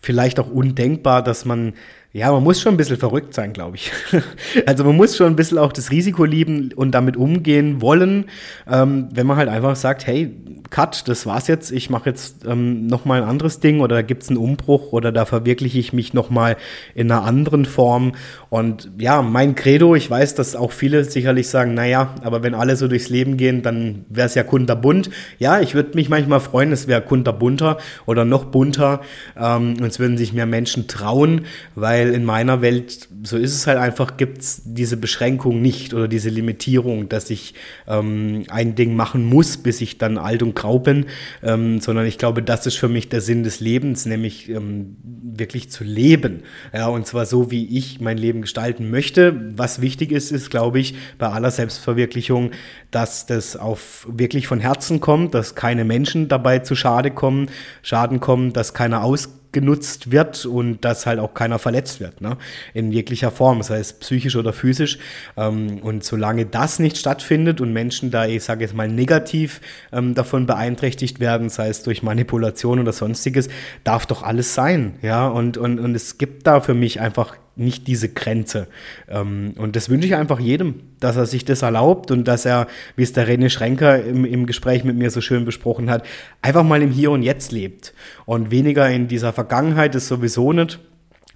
vielleicht auch undenkbar, dass man ja, man muss schon ein bisschen verrückt sein, glaube ich. [laughs] also man muss schon ein bisschen auch das Risiko lieben und damit umgehen wollen, ähm, wenn man halt einfach sagt, hey, Cut, das war's jetzt, ich mache jetzt ähm, nochmal ein anderes Ding oder da gibt's einen Umbruch oder da verwirkliche ich mich nochmal in einer anderen Form. Und ja, mein Credo, ich weiß, dass auch viele sicherlich sagen, naja, aber wenn alle so durchs Leben gehen, dann wäre es ja kunterbunt. Ja, ich würde mich manchmal freuen, es wäre kunterbunter oder noch bunter ähm, und es würden sich mehr Menschen trauen, weil weil in meiner Welt, so ist es halt einfach, gibt es diese Beschränkung nicht oder diese Limitierung, dass ich ähm, ein Ding machen muss, bis ich dann alt und grau bin, ähm, sondern ich glaube, das ist für mich der Sinn des Lebens, nämlich ähm, wirklich zu leben. Ja, und zwar so, wie ich mein Leben gestalten möchte. Was wichtig ist, ist, glaube ich, bei aller Selbstverwirklichung, dass das auf wirklich von Herzen kommt, dass keine Menschen dabei zu Schade kommen, Schaden kommen, dass keiner aus genutzt wird und dass halt auch keiner verletzt wird, ne? in jeglicher Form, sei es psychisch oder physisch. Ähm, und solange das nicht stattfindet und Menschen da, ich sage jetzt mal, negativ ähm, davon beeinträchtigt werden, sei es durch Manipulation oder sonstiges, darf doch alles sein. Ja, und, und, und es gibt da für mich einfach nicht diese Grenze. Ähm, und das wünsche ich einfach jedem, dass er sich das erlaubt und dass er, wie es der René Schrenker im, im Gespräch mit mir so schön besprochen hat, einfach mal im Hier und Jetzt lebt und weniger in dieser Vergangenheit ist sowieso nicht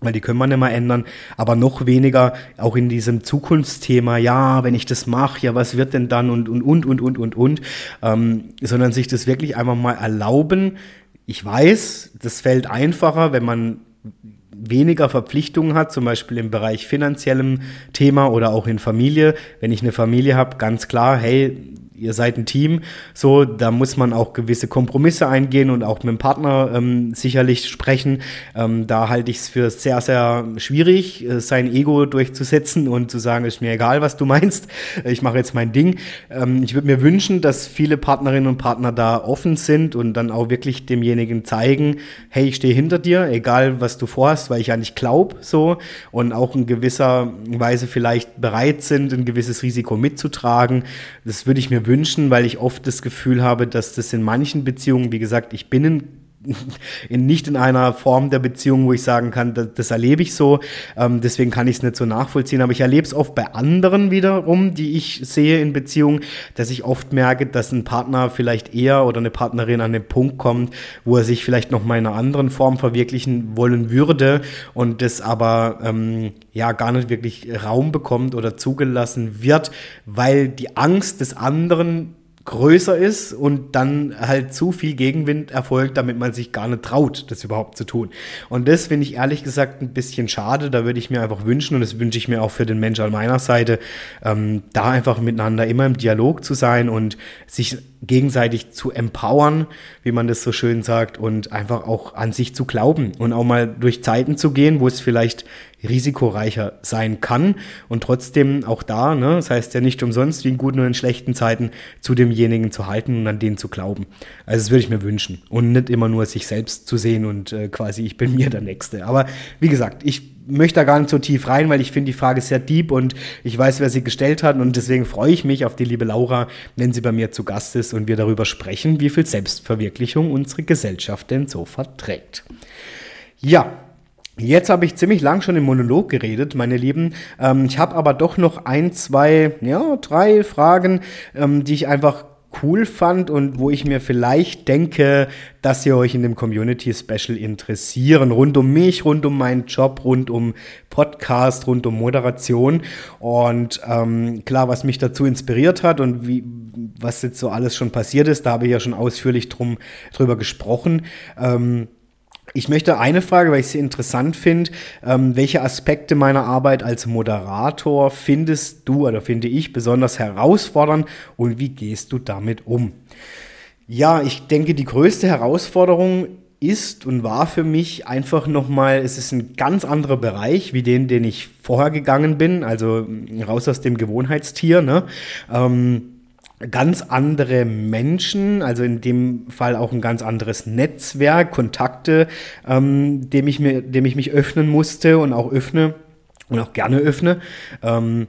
weil die können wir nicht mehr ändern, aber noch weniger auch in diesem Zukunftsthema, ja, wenn ich das mache, ja, was wird denn dann und und und und und und und, ähm, sondern sich das wirklich einfach mal erlauben. Ich weiß, das fällt einfacher, wenn man weniger Verpflichtungen hat, zum Beispiel im Bereich finanziellem Thema oder auch in Familie. Wenn ich eine Familie habe, ganz klar, hey, ihr seid ein Team, so, da muss man auch gewisse Kompromisse eingehen und auch mit dem Partner ähm, sicherlich sprechen. Ähm, da halte ich es für sehr, sehr schwierig, äh, sein Ego durchzusetzen und zu sagen, ist mir egal, was du meinst, ich mache jetzt mein Ding. Ähm, ich würde mir wünschen, dass viele Partnerinnen und Partner da offen sind und dann auch wirklich demjenigen zeigen, hey, ich stehe hinter dir, egal was du vorhast, weil ich ja nicht glaube, so, und auch in gewisser Weise vielleicht bereit sind, ein gewisses Risiko mitzutragen. Das würde ich mir wünschen, weil ich oft das Gefühl habe, dass das in manchen Beziehungen, wie gesagt, ich bin ein in, nicht in einer Form der Beziehung, wo ich sagen kann, das, das erlebe ich so. Ähm, deswegen kann ich es nicht so nachvollziehen. Aber ich erlebe es oft bei anderen wiederum, die ich sehe in Beziehungen, dass ich oft merke, dass ein Partner vielleicht eher oder eine Partnerin an den Punkt kommt, wo er sich vielleicht noch mal in einer anderen Form verwirklichen wollen würde und das aber ähm, ja gar nicht wirklich Raum bekommt oder zugelassen wird, weil die Angst des anderen größer ist und dann halt zu viel Gegenwind erfolgt, damit man sich gar nicht traut, das überhaupt zu tun. Und das finde ich ehrlich gesagt ein bisschen schade. Da würde ich mir einfach wünschen, und das wünsche ich mir auch für den Mensch an meiner Seite, ähm, da einfach miteinander immer im Dialog zu sein und sich gegenseitig zu empowern, wie man das so schön sagt, und einfach auch an sich zu glauben und auch mal durch Zeiten zu gehen, wo es vielleicht risikoreicher sein kann und trotzdem auch da, ne, das heißt ja nicht umsonst, wie in guten und in schlechten Zeiten, zu demjenigen zu halten und an den zu glauben. Also das würde ich mir wünschen und nicht immer nur sich selbst zu sehen und äh, quasi ich bin [laughs] mir der Nächste. Aber wie gesagt, ich möchte da gar nicht so tief rein, weil ich finde die Frage sehr deep und ich weiß, wer sie gestellt hat und deswegen freue ich mich auf die liebe Laura, wenn sie bei mir zu Gast ist und wir darüber sprechen, wie viel Selbstverwirklichung unsere Gesellschaft denn so verträgt. Ja, Jetzt habe ich ziemlich lang schon im Monolog geredet, meine Lieben. Ähm, ich habe aber doch noch ein, zwei, ja, drei Fragen, ähm, die ich einfach cool fand und wo ich mir vielleicht denke, dass ihr euch in dem Community Special interessieren. Rund um mich, rund um meinen Job, rund um Podcast, rund um Moderation. Und ähm, klar, was mich dazu inspiriert hat und wie, was jetzt so alles schon passiert ist, da habe ich ja schon ausführlich drum, drüber gesprochen. Ähm, ich möchte eine Frage, weil ich sie interessant finde. Ähm, welche Aspekte meiner Arbeit als Moderator findest du oder finde ich besonders herausfordernd und wie gehst du damit um? Ja, ich denke, die größte Herausforderung ist und war für mich einfach nochmal, es ist ein ganz anderer Bereich wie den, den ich vorher gegangen bin, also raus aus dem Gewohnheitstier. Ne? Ähm, ganz andere Menschen, also in dem Fall auch ein ganz anderes Netzwerk, Kontakte, ähm, dem, ich mir, dem ich mich öffnen musste und auch öffne und auch gerne öffne. Ähm,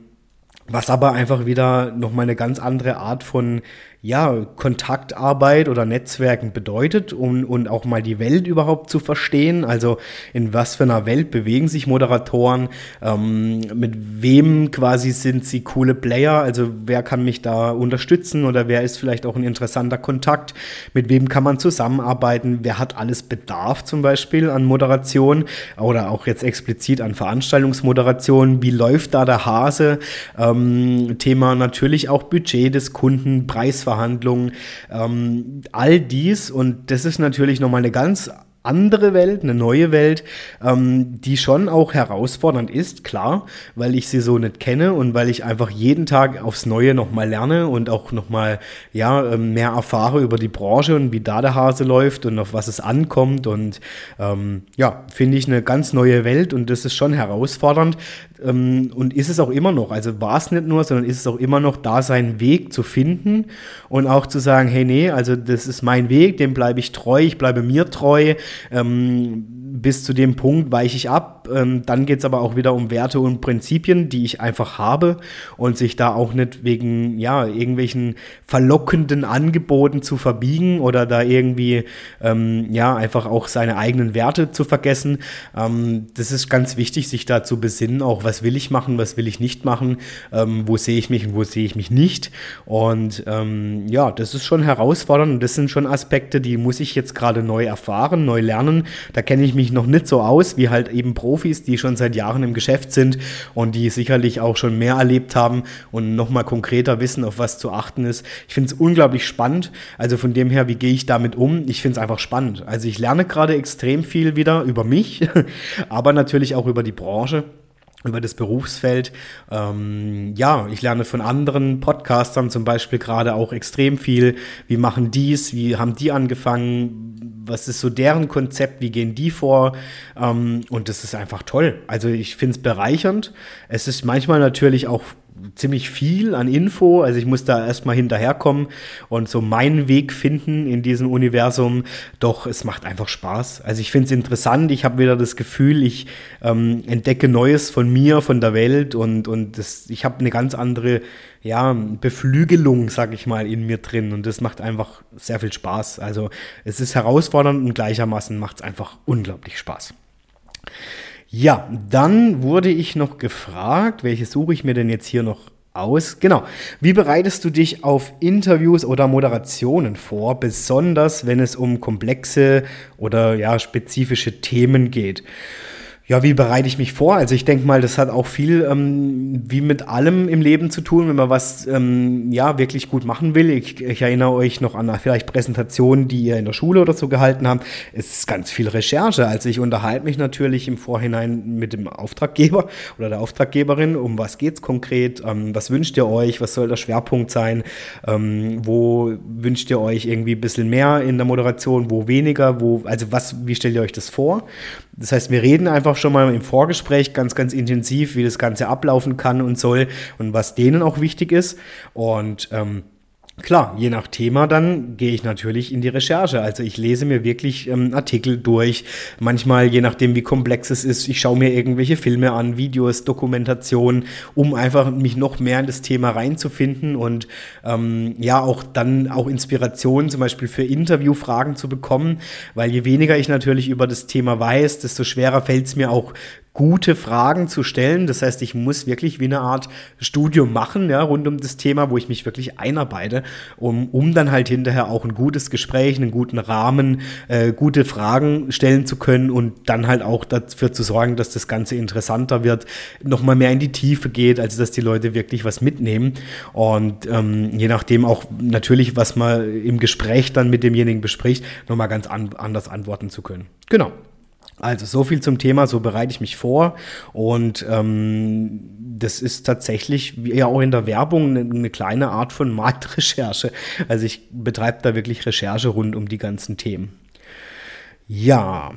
was aber einfach wieder nochmal eine ganz andere Art von ja, Kontaktarbeit oder Netzwerken bedeutet um, und auch mal die Welt überhaupt zu verstehen. Also in was für einer Welt bewegen sich Moderatoren, ähm, mit wem quasi sind sie coole Player, also wer kann mich da unterstützen oder wer ist vielleicht auch ein interessanter Kontakt, mit wem kann man zusammenarbeiten, wer hat alles Bedarf zum Beispiel an Moderation oder auch jetzt explizit an Veranstaltungsmoderation, wie läuft da der Hase, ähm, Thema natürlich auch Budget des Kunden, Preisverhandlungen, Verhandlungen, ähm, all dies. Und das ist natürlich nochmal eine ganz andere Welt, eine neue Welt, ähm, die schon auch herausfordernd ist, klar, weil ich sie so nicht kenne und weil ich einfach jeden Tag aufs Neue nochmal lerne und auch nochmal ja, ähm, mehr erfahre über die Branche und wie da der Hase läuft und auf was es ankommt. Und ähm, ja, finde ich eine ganz neue Welt und das ist schon herausfordernd. Ähm, und ist es auch immer noch. Also war es nicht nur, sondern ist es auch immer noch, da seinen Weg zu finden und auch zu sagen, hey, nee, also das ist mein Weg, dem bleibe ich treu, ich bleibe mir treu ähm, bis zu dem Punkt weiche ich ab. Ähm, dann geht es aber auch wieder um Werte und Prinzipien, die ich einfach habe und sich da auch nicht wegen ja irgendwelchen verlockenden Angeboten zu verbiegen oder da irgendwie ähm, ja einfach auch seine eigenen Werte zu vergessen. Ähm, das ist ganz wichtig, sich da zu besinnen, auch was will ich machen, was will ich nicht machen, ähm, wo sehe ich mich und wo sehe ich mich nicht. Und ähm, ja, das ist schon herausfordernd und das sind schon Aspekte, die muss ich jetzt gerade neu erfahren, neu lernen. Da kenne ich mich noch nicht so aus wie halt eben Profis, die schon seit Jahren im Geschäft sind und die sicherlich auch schon mehr erlebt haben und nochmal konkreter wissen, auf was zu achten ist. Ich finde es unglaublich spannend. Also von dem her, wie gehe ich damit um? Ich finde es einfach spannend. Also ich lerne gerade extrem viel wieder über mich, [laughs] aber natürlich auch über die Branche über das Berufsfeld. Ähm, ja, ich lerne von anderen Podcastern zum Beispiel gerade auch extrem viel. Wie machen dies? Wie haben die angefangen? Was ist so deren Konzept? Wie gehen die vor? Ähm, und das ist einfach toll. Also ich finde es bereichernd. Es ist manchmal natürlich auch ziemlich viel an Info. Also ich muss da erstmal hinterherkommen und so meinen Weg finden in diesem Universum. Doch es macht einfach Spaß. Also ich finde es interessant. Ich habe wieder das Gefühl, ich ähm, entdecke Neues von mir, von der Welt und, und das, ich habe eine ganz andere ja, Beflügelung, sag ich mal, in mir drin. Und das macht einfach sehr viel Spaß. Also es ist herausfordernd und gleichermaßen macht es einfach unglaublich Spaß. Ja, dann wurde ich noch gefragt, welche suche ich mir denn jetzt hier noch aus? Genau. Wie bereitest du dich auf Interviews oder Moderationen vor, besonders wenn es um komplexe oder ja spezifische Themen geht? Ja, wie bereite ich mich vor? Also ich denke mal, das hat auch viel ähm, wie mit allem im Leben zu tun, wenn man was ähm, ja wirklich gut machen will. Ich, ich erinnere euch noch an vielleicht Präsentationen, die ihr in der Schule oder so gehalten habt. Es ist ganz viel Recherche. Also ich unterhalte mich natürlich im Vorhinein mit dem Auftraggeber oder der Auftraggeberin, um was geht's konkret, ähm, was wünscht ihr euch, was soll der Schwerpunkt sein, ähm, wo wünscht ihr euch irgendwie ein bisschen mehr in der Moderation, wo weniger, wo, also was, wie stellt ihr euch das vor? Das heißt, wir reden einfach schon mal im Vorgespräch ganz, ganz intensiv, wie das Ganze ablaufen kann und soll und was denen auch wichtig ist. Und ähm, Klar, je nach Thema dann gehe ich natürlich in die Recherche. Also ich lese mir wirklich ähm, Artikel durch. Manchmal, je nachdem, wie komplex es ist, ich schaue mir irgendwelche Filme an, Videos, Dokumentationen, um einfach mich noch mehr in das Thema reinzufinden und ähm, ja auch dann auch Inspirationen zum Beispiel für Interviewfragen zu bekommen. Weil je weniger ich natürlich über das Thema weiß, desto schwerer fällt es mir auch gute Fragen zu stellen. Das heißt, ich muss wirklich wie eine Art Studium machen, ja, rund um das Thema, wo ich mich wirklich einarbeite, um, um dann halt hinterher auch ein gutes Gespräch, einen guten Rahmen, äh, gute Fragen stellen zu können und dann halt auch dafür zu sorgen, dass das Ganze interessanter wird, nochmal mehr in die Tiefe geht, also dass die Leute wirklich was mitnehmen. Und ähm, je nachdem auch natürlich, was man im Gespräch dann mit demjenigen bespricht, nochmal ganz an, anders antworten zu können. Genau. Also so viel zum Thema, so bereite ich mich vor und ähm, das ist tatsächlich wie ja auch in der Werbung eine, eine kleine Art von Marktrecherche. Also ich betreibe da wirklich Recherche rund um die ganzen Themen. Ja,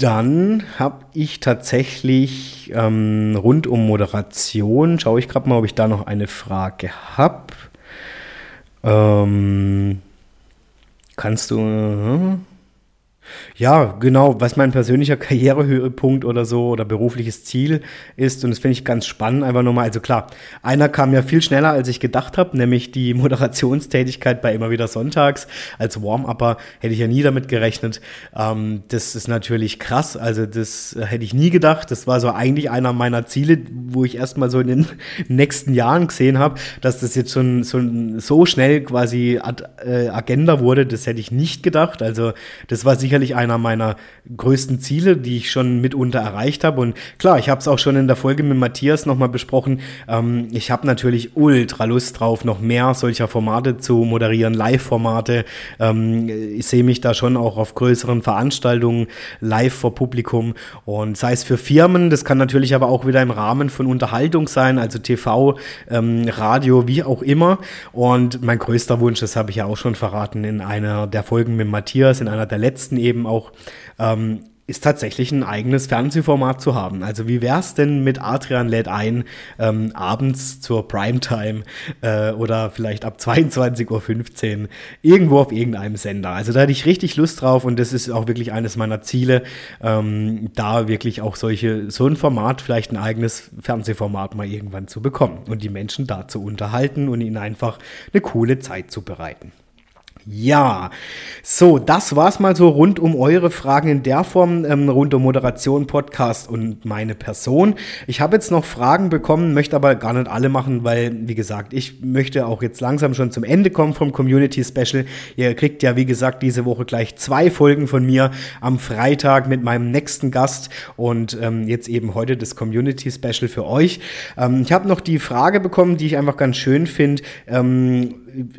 dann habe ich tatsächlich ähm, rund um Moderation, schaue ich gerade mal, ob ich da noch eine Frage habe. Ähm, kannst du... Äh, ja, genau, was mein persönlicher [laughs] Karrierehöhepunkt oder so oder berufliches Ziel ist. Und das finde ich ganz spannend, einfach nochmal. Also klar, einer kam ja viel schneller, als ich gedacht habe, nämlich die [laughs] Moderationstätigkeit bei immer wieder Sonntags. Als Warm-Upper hätte ich ja nie damit gerechnet. Ähm, das ist natürlich krass. Also das hätte ich nie gedacht. Das war so eigentlich einer meiner Ziele, wo ich erstmal so in den [laughs] nächsten Jahren gesehen habe, dass das jetzt schon so, so schnell quasi Ad, äh, Agenda wurde. Das hätte ich nicht gedacht. Also das war sicher sicherlich einer meiner größten Ziele, die ich schon mitunter erreicht habe. Und klar, ich habe es auch schon in der Folge mit Matthias nochmal besprochen. Ähm, ich habe natürlich ultra Lust drauf, noch mehr solcher Formate zu moderieren, Live-Formate. Ähm, ich sehe mich da schon auch auf größeren Veranstaltungen live vor Publikum. Und sei es für Firmen, das kann natürlich aber auch wieder im Rahmen von Unterhaltung sein, also TV, ähm, Radio, wie auch immer. Und mein größter Wunsch, das habe ich ja auch schon verraten in einer der Folgen mit Matthias, in einer der letzten eben auch, ähm, ist tatsächlich ein eigenes Fernsehformat zu haben. Also wie wäre es denn mit Adrian lädt ein, ähm, abends zur Primetime äh, oder vielleicht ab 22.15 Uhr irgendwo auf irgendeinem Sender. Also da hätte ich richtig Lust drauf und das ist auch wirklich eines meiner Ziele, ähm, da wirklich auch solche, so ein Format, vielleicht ein eigenes Fernsehformat mal irgendwann zu bekommen und die Menschen da zu unterhalten und ihnen einfach eine coole Zeit zu bereiten. Ja, so, das war's mal so rund um eure Fragen in der Form, ähm, rund um Moderation, Podcast und meine Person. Ich habe jetzt noch Fragen bekommen, möchte aber gar nicht alle machen, weil, wie gesagt, ich möchte auch jetzt langsam schon zum Ende kommen vom Community Special. Ihr kriegt ja, wie gesagt, diese Woche gleich zwei Folgen von mir am Freitag mit meinem nächsten Gast und ähm, jetzt eben heute das Community Special für euch. Ähm, ich habe noch die Frage bekommen, die ich einfach ganz schön finde.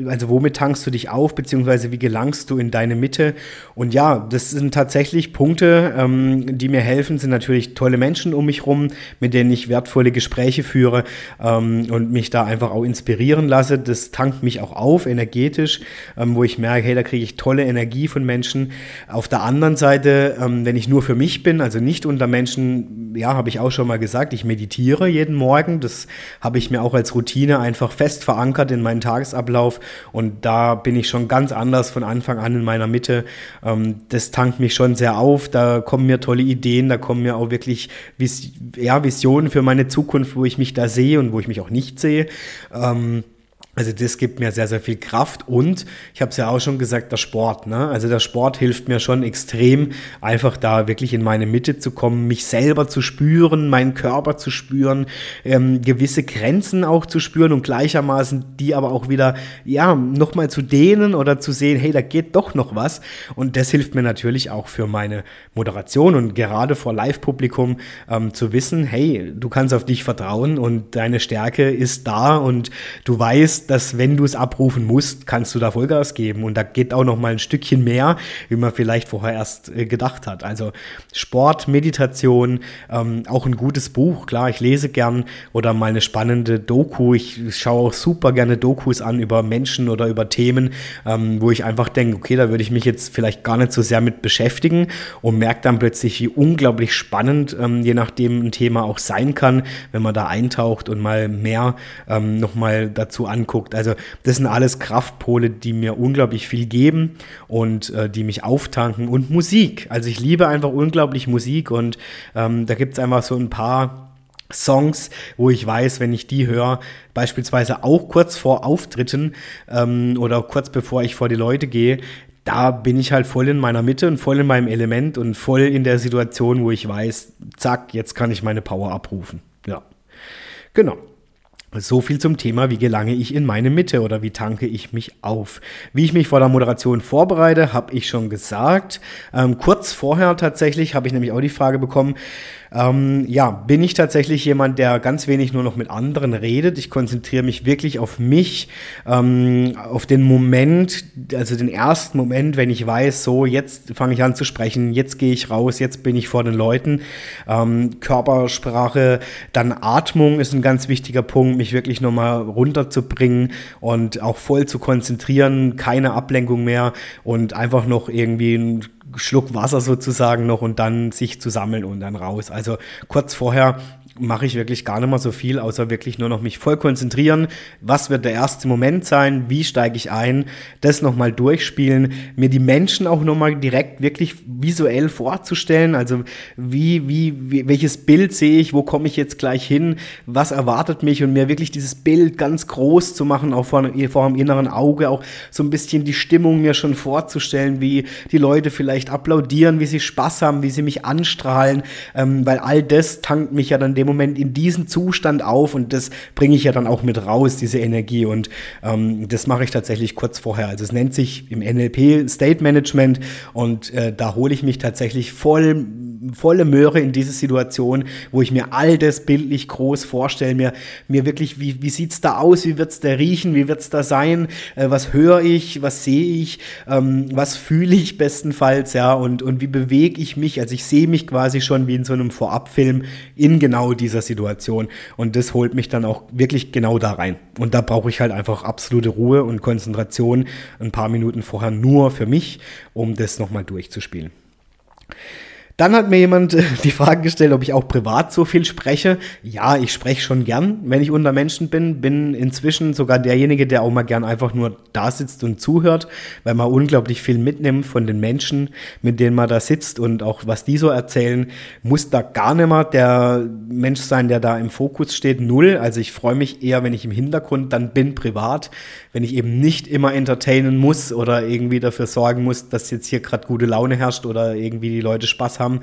Also womit tankst du dich auf, beziehungsweise wie gelangst du in deine Mitte? Und ja, das sind tatsächlich Punkte, ähm, die mir helfen, sind natürlich tolle Menschen um mich rum, mit denen ich wertvolle Gespräche führe ähm, und mich da einfach auch inspirieren lasse. Das tankt mich auch auf, energetisch, ähm, wo ich merke, hey, da kriege ich tolle Energie von Menschen. Auf der anderen Seite, ähm, wenn ich nur für mich bin, also nicht unter Menschen, ja, habe ich auch schon mal gesagt, ich meditiere jeden Morgen. Das habe ich mir auch als Routine einfach fest verankert in meinen Tagesablauf Ablauf. Und da bin ich schon ganz anders von Anfang an in meiner Mitte. Ähm, das tankt mich schon sehr auf. Da kommen mir tolle Ideen, da kommen mir auch wirklich Vis ja, Visionen für meine Zukunft, wo ich mich da sehe und wo ich mich auch nicht sehe. Also das gibt mir sehr, sehr viel Kraft und ich habe es ja auch schon gesagt, der Sport. Ne? Also der Sport hilft mir schon extrem, einfach da wirklich in meine Mitte zu kommen, mich selber zu spüren, meinen Körper zu spüren, ähm, gewisse Grenzen auch zu spüren und gleichermaßen die aber auch wieder, ja, nochmal zu dehnen oder zu sehen, hey, da geht doch noch was. Und das hilft mir natürlich auch für meine Moderation und gerade vor Live-Publikum ähm, zu wissen, hey, du kannst auf dich vertrauen und deine Stärke ist da und du weißt, dass wenn du es abrufen musst, kannst du da Vollgas geben. Und da geht auch noch mal ein Stückchen mehr, wie man vielleicht vorher erst äh, gedacht hat. Also Sport, Meditation, ähm, auch ein gutes Buch. Klar, ich lese gern oder mal eine spannende Doku. Ich schaue auch super gerne Dokus an über Menschen oder über Themen, ähm, wo ich einfach denke, okay, da würde ich mich jetzt vielleicht gar nicht so sehr mit beschäftigen und merke dann plötzlich, wie unglaublich spannend, ähm, je nachdem ein Thema auch sein kann, wenn man da eintaucht und mal mehr ähm, nochmal dazu anguckt anguckt. Also das sind alles Kraftpole, die mir unglaublich viel geben und äh, die mich auftanken. Und Musik. Also ich liebe einfach unglaublich Musik und ähm, da gibt es einfach so ein paar Songs, wo ich weiß, wenn ich die höre, beispielsweise auch kurz vor Auftritten ähm, oder kurz bevor ich vor die Leute gehe, da bin ich halt voll in meiner Mitte und voll in meinem Element und voll in der Situation, wo ich weiß, zack, jetzt kann ich meine Power abrufen. Ja, genau. So viel zum Thema, wie gelange ich in meine Mitte oder wie tanke ich mich auf. Wie ich mich vor der Moderation vorbereite, habe ich schon gesagt. Ähm, kurz vorher tatsächlich habe ich nämlich auch die Frage bekommen, ähm, ja, bin ich tatsächlich jemand, der ganz wenig nur noch mit anderen redet. Ich konzentriere mich wirklich auf mich, ähm, auf den Moment, also den ersten Moment, wenn ich weiß, so, jetzt fange ich an zu sprechen, jetzt gehe ich raus, jetzt bin ich vor den Leuten. Ähm, Körpersprache, dann Atmung ist ein ganz wichtiger Punkt, mich wirklich nochmal runterzubringen und auch voll zu konzentrieren, keine Ablenkung mehr und einfach noch irgendwie ein Schluck Wasser sozusagen noch und dann sich zu sammeln und dann raus. Also kurz vorher mache ich wirklich gar nicht mehr so viel, außer wirklich nur noch mich voll konzentrieren. Was wird der erste Moment sein? Wie steige ich ein? Das nochmal durchspielen, mir die Menschen auch nochmal direkt wirklich visuell vorzustellen. Also wie, wie, wie, welches Bild sehe ich? Wo komme ich jetzt gleich hin? Was erwartet mich? Und mir wirklich dieses Bild ganz groß zu machen, auch vor, vor dem inneren Auge, auch so ein bisschen die Stimmung mir schon vorzustellen, wie die Leute vielleicht applaudieren, wie sie Spaß haben, wie sie mich anstrahlen, ähm, weil all das tankt mich ja dann dem Moment in diesen Zustand auf und das bringe ich ja dann auch mit raus, diese Energie. Und ähm, das mache ich tatsächlich kurz vorher. Also es nennt sich im NLP State Management und äh, da hole ich mich tatsächlich voll volle Möhre in diese Situation, wo ich mir all das bildlich groß vorstelle, mir, mir wirklich, wie, wie sieht's da aus, wie wird's da riechen, wie wird's da sein, äh, was höre ich, was sehe ich, ähm, was fühle ich bestenfalls, ja, und, und wie bewege ich mich, also ich sehe mich quasi schon wie in so einem Vorabfilm in genau dieser Situation. Und das holt mich dann auch wirklich genau da rein. Und da brauche ich halt einfach absolute Ruhe und Konzentration ein paar Minuten vorher nur für mich, um das nochmal durchzuspielen. Dann hat mir jemand äh, die Frage gestellt, ob ich auch privat so viel spreche. Ja, ich spreche schon gern, wenn ich unter Menschen bin. Bin inzwischen sogar derjenige, der auch mal gern einfach nur da sitzt und zuhört, weil man unglaublich viel mitnimmt von den Menschen, mit denen man da sitzt und auch was die so erzählen. Muss da gar nicht mehr der Mensch sein, der da im Fokus steht. Null. Also ich freue mich eher, wenn ich im Hintergrund dann bin, privat, wenn ich eben nicht immer entertainen muss oder irgendwie dafür sorgen muss, dass jetzt hier gerade gute Laune herrscht oder irgendwie die Leute Spaß haben haben.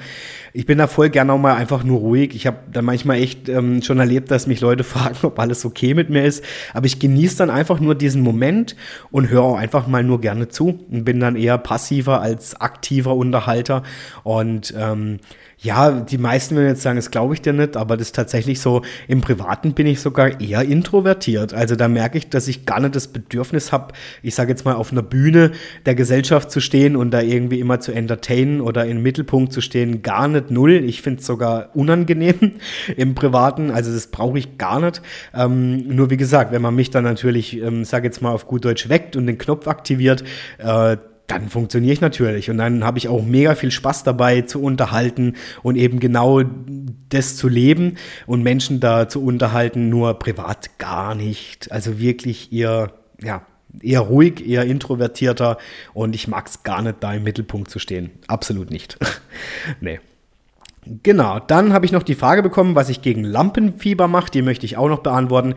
Ich bin da voll gerne auch mal einfach nur ruhig. Ich habe da manchmal echt ähm, schon erlebt, dass mich Leute [laughs] fragen, ob alles okay mit mir ist. Aber ich genieße dann einfach nur diesen Moment und höre auch einfach mal nur gerne zu und bin dann eher passiver als aktiver Unterhalter. Und ähm, ja, die meisten würden jetzt sagen, das glaube ich dir nicht, aber das ist tatsächlich so, im Privaten bin ich sogar eher introvertiert. Also da merke ich, dass ich gar nicht das Bedürfnis habe, ich sage jetzt mal auf einer Bühne der Gesellschaft zu stehen und da irgendwie immer zu entertainen oder im Mittelpunkt zu stehen, gar nicht null. Ich finde es sogar unangenehm [laughs] im Privaten, also das brauche ich gar nicht. Ähm, nur wie gesagt, wenn man mich dann natürlich, ähm, sage jetzt mal auf gut Deutsch weckt und den Knopf aktiviert, äh, dann funktioniere ich natürlich und dann habe ich auch mega viel Spaß dabei zu unterhalten und eben genau das zu leben und Menschen da zu unterhalten, nur privat gar nicht. Also wirklich eher, ja, eher ruhig, eher introvertierter und ich mag es gar nicht, da im Mittelpunkt zu stehen. Absolut nicht. [laughs] nee. Genau, dann habe ich noch die Frage bekommen, was ich gegen Lampenfieber mache. Die möchte ich auch noch beantworten.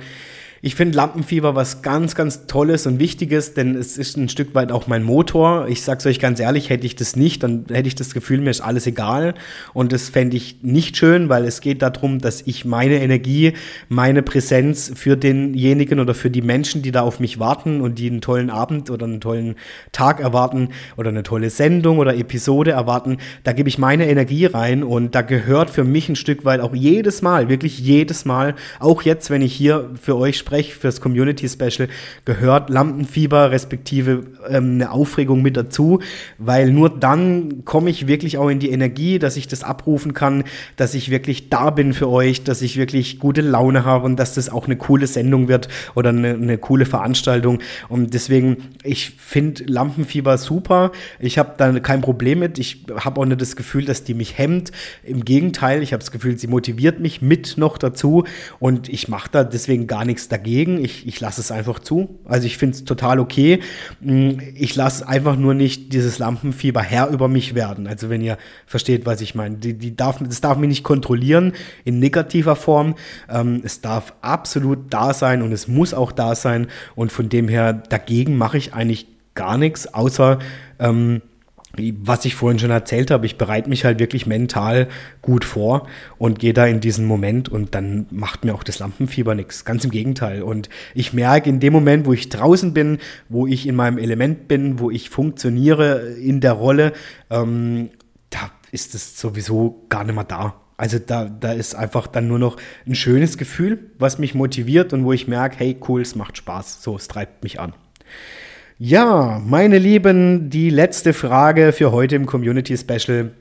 Ich finde Lampenfieber was ganz, ganz Tolles und Wichtiges, denn es ist ein Stück weit auch mein Motor. Ich sag's euch ganz ehrlich, hätte ich das nicht, dann hätte ich das Gefühl, mir ist alles egal. Und das fände ich nicht schön, weil es geht darum, dass ich meine Energie, meine Präsenz für denjenigen oder für die Menschen, die da auf mich warten und die einen tollen Abend oder einen tollen Tag erwarten oder eine tolle Sendung oder Episode erwarten, da gebe ich meine Energie rein und da gehört für mich ein Stück weit auch jedes Mal, wirklich jedes Mal, auch jetzt, wenn ich hier für euch spreche, Sprech fürs Community Special gehört Lampenfieber respektive ähm, eine Aufregung mit dazu, weil nur dann komme ich wirklich auch in die Energie, dass ich das abrufen kann, dass ich wirklich da bin für euch, dass ich wirklich gute Laune habe und dass das auch eine coole Sendung wird oder eine, eine coole Veranstaltung. Und deswegen, ich finde Lampenfieber super. Ich habe da kein Problem mit. Ich habe auch nicht das Gefühl, dass die mich hemmt. Im Gegenteil, ich habe das Gefühl, sie motiviert mich mit noch dazu und ich mache da deswegen gar nichts dagegen dagegen. Ich, ich lasse es einfach zu. Also ich finde es total okay. Mm, ich lasse einfach nur nicht dieses Lampenfieber Herr über mich werden. Also wenn ihr versteht, was ich meine. Die, die darf, das darf mich nicht kontrollieren in negativer Form. Ähm, es darf absolut da sein und es muss auch da sein. Und von dem her, dagegen mache ich eigentlich gar nichts, außer ähm, was ich vorhin schon erzählt habe, ich bereite mich halt wirklich mental gut vor und gehe da in diesen Moment und dann macht mir auch das Lampenfieber nichts. Ganz im Gegenteil. Und ich merke in dem Moment, wo ich draußen bin, wo ich in meinem Element bin, wo ich funktioniere in der Rolle, ähm, da ist es sowieso gar nicht mehr da. Also da, da ist einfach dann nur noch ein schönes Gefühl, was mich motiviert und wo ich merke, hey cool, es macht Spaß. So, es treibt mich an. Ja, meine Lieben, die letzte Frage für heute im Community Special.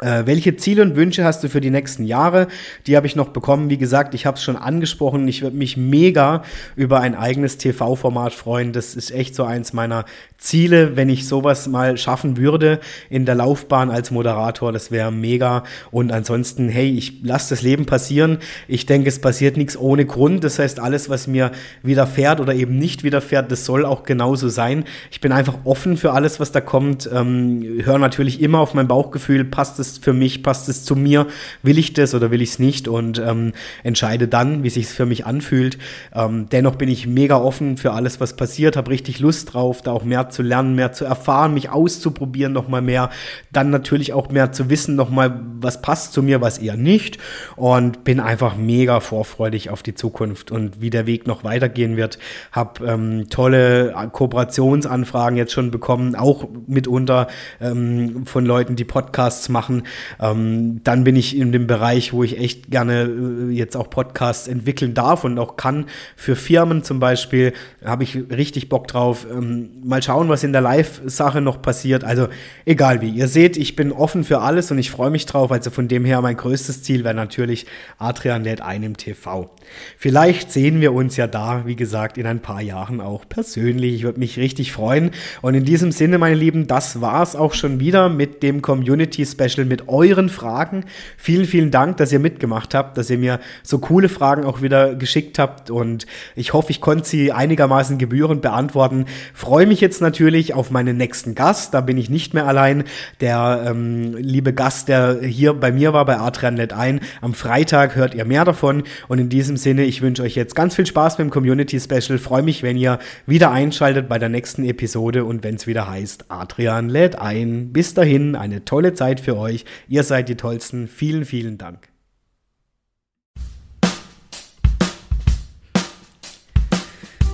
Äh, welche Ziele und Wünsche hast du für die nächsten Jahre? Die habe ich noch bekommen. Wie gesagt, ich habe es schon angesprochen. Ich würde mich mega über ein eigenes TV-Format freuen. Das ist echt so eins meiner Ziele, wenn ich sowas mal schaffen würde in der Laufbahn als Moderator. Das wäre mega. Und ansonsten, hey, ich lasse das Leben passieren. Ich denke, es passiert nichts ohne Grund. Das heißt, alles, was mir widerfährt oder eben nicht widerfährt, das soll auch genauso sein. Ich bin einfach offen für alles, was da kommt. Ähm, höre natürlich immer auf mein Bauchgefühl. Passt es es für mich, passt es zu mir, will ich das oder will ich es nicht und ähm, entscheide dann, wie sich es für mich anfühlt. Ähm, dennoch bin ich mega offen für alles, was passiert, habe richtig Lust drauf, da auch mehr zu lernen, mehr zu erfahren, mich auszuprobieren, nochmal mehr, dann natürlich auch mehr zu wissen, nochmal, was passt zu mir, was eher nicht und bin einfach mega vorfreudig auf die Zukunft und wie der Weg noch weitergehen wird. Habe ähm, tolle Kooperationsanfragen jetzt schon bekommen, auch mitunter ähm, von Leuten, die Podcasts machen, ähm, dann bin ich in dem Bereich, wo ich echt gerne äh, jetzt auch Podcasts entwickeln darf und auch kann. Für Firmen zum Beispiel habe ich richtig Bock drauf. Ähm, mal schauen, was in der Live-Sache noch passiert. Also egal wie. Ihr seht, ich bin offen für alles und ich freue mich drauf. Also von dem her mein größtes Ziel wäre natürlich Adrian lädt ein im TV. Vielleicht sehen wir uns ja da, wie gesagt, in ein paar Jahren auch persönlich. Ich würde mich richtig freuen. Und in diesem Sinne, meine Lieben, das war es auch schon wieder mit dem Community Special mit euren Fragen. Vielen, vielen Dank, dass ihr mitgemacht habt, dass ihr mir so coole Fragen auch wieder geschickt habt und ich hoffe, ich konnte sie einigermaßen gebührend beantworten. Freue mich jetzt natürlich auf meinen nächsten Gast. Da bin ich nicht mehr allein. Der ähm, liebe Gast, der hier bei mir war, bei Adrian Let ein. Am Freitag hört ihr mehr davon und in diesem Sinne, ich wünsche euch jetzt ganz viel Spaß beim Community Special. Freue mich, wenn ihr wieder einschaltet bei der nächsten Episode und wenn es wieder heißt, Adrian lädt ein. Bis dahin, eine tolle Zeit für euch. Ihr seid die Tollsten. Vielen, vielen Dank.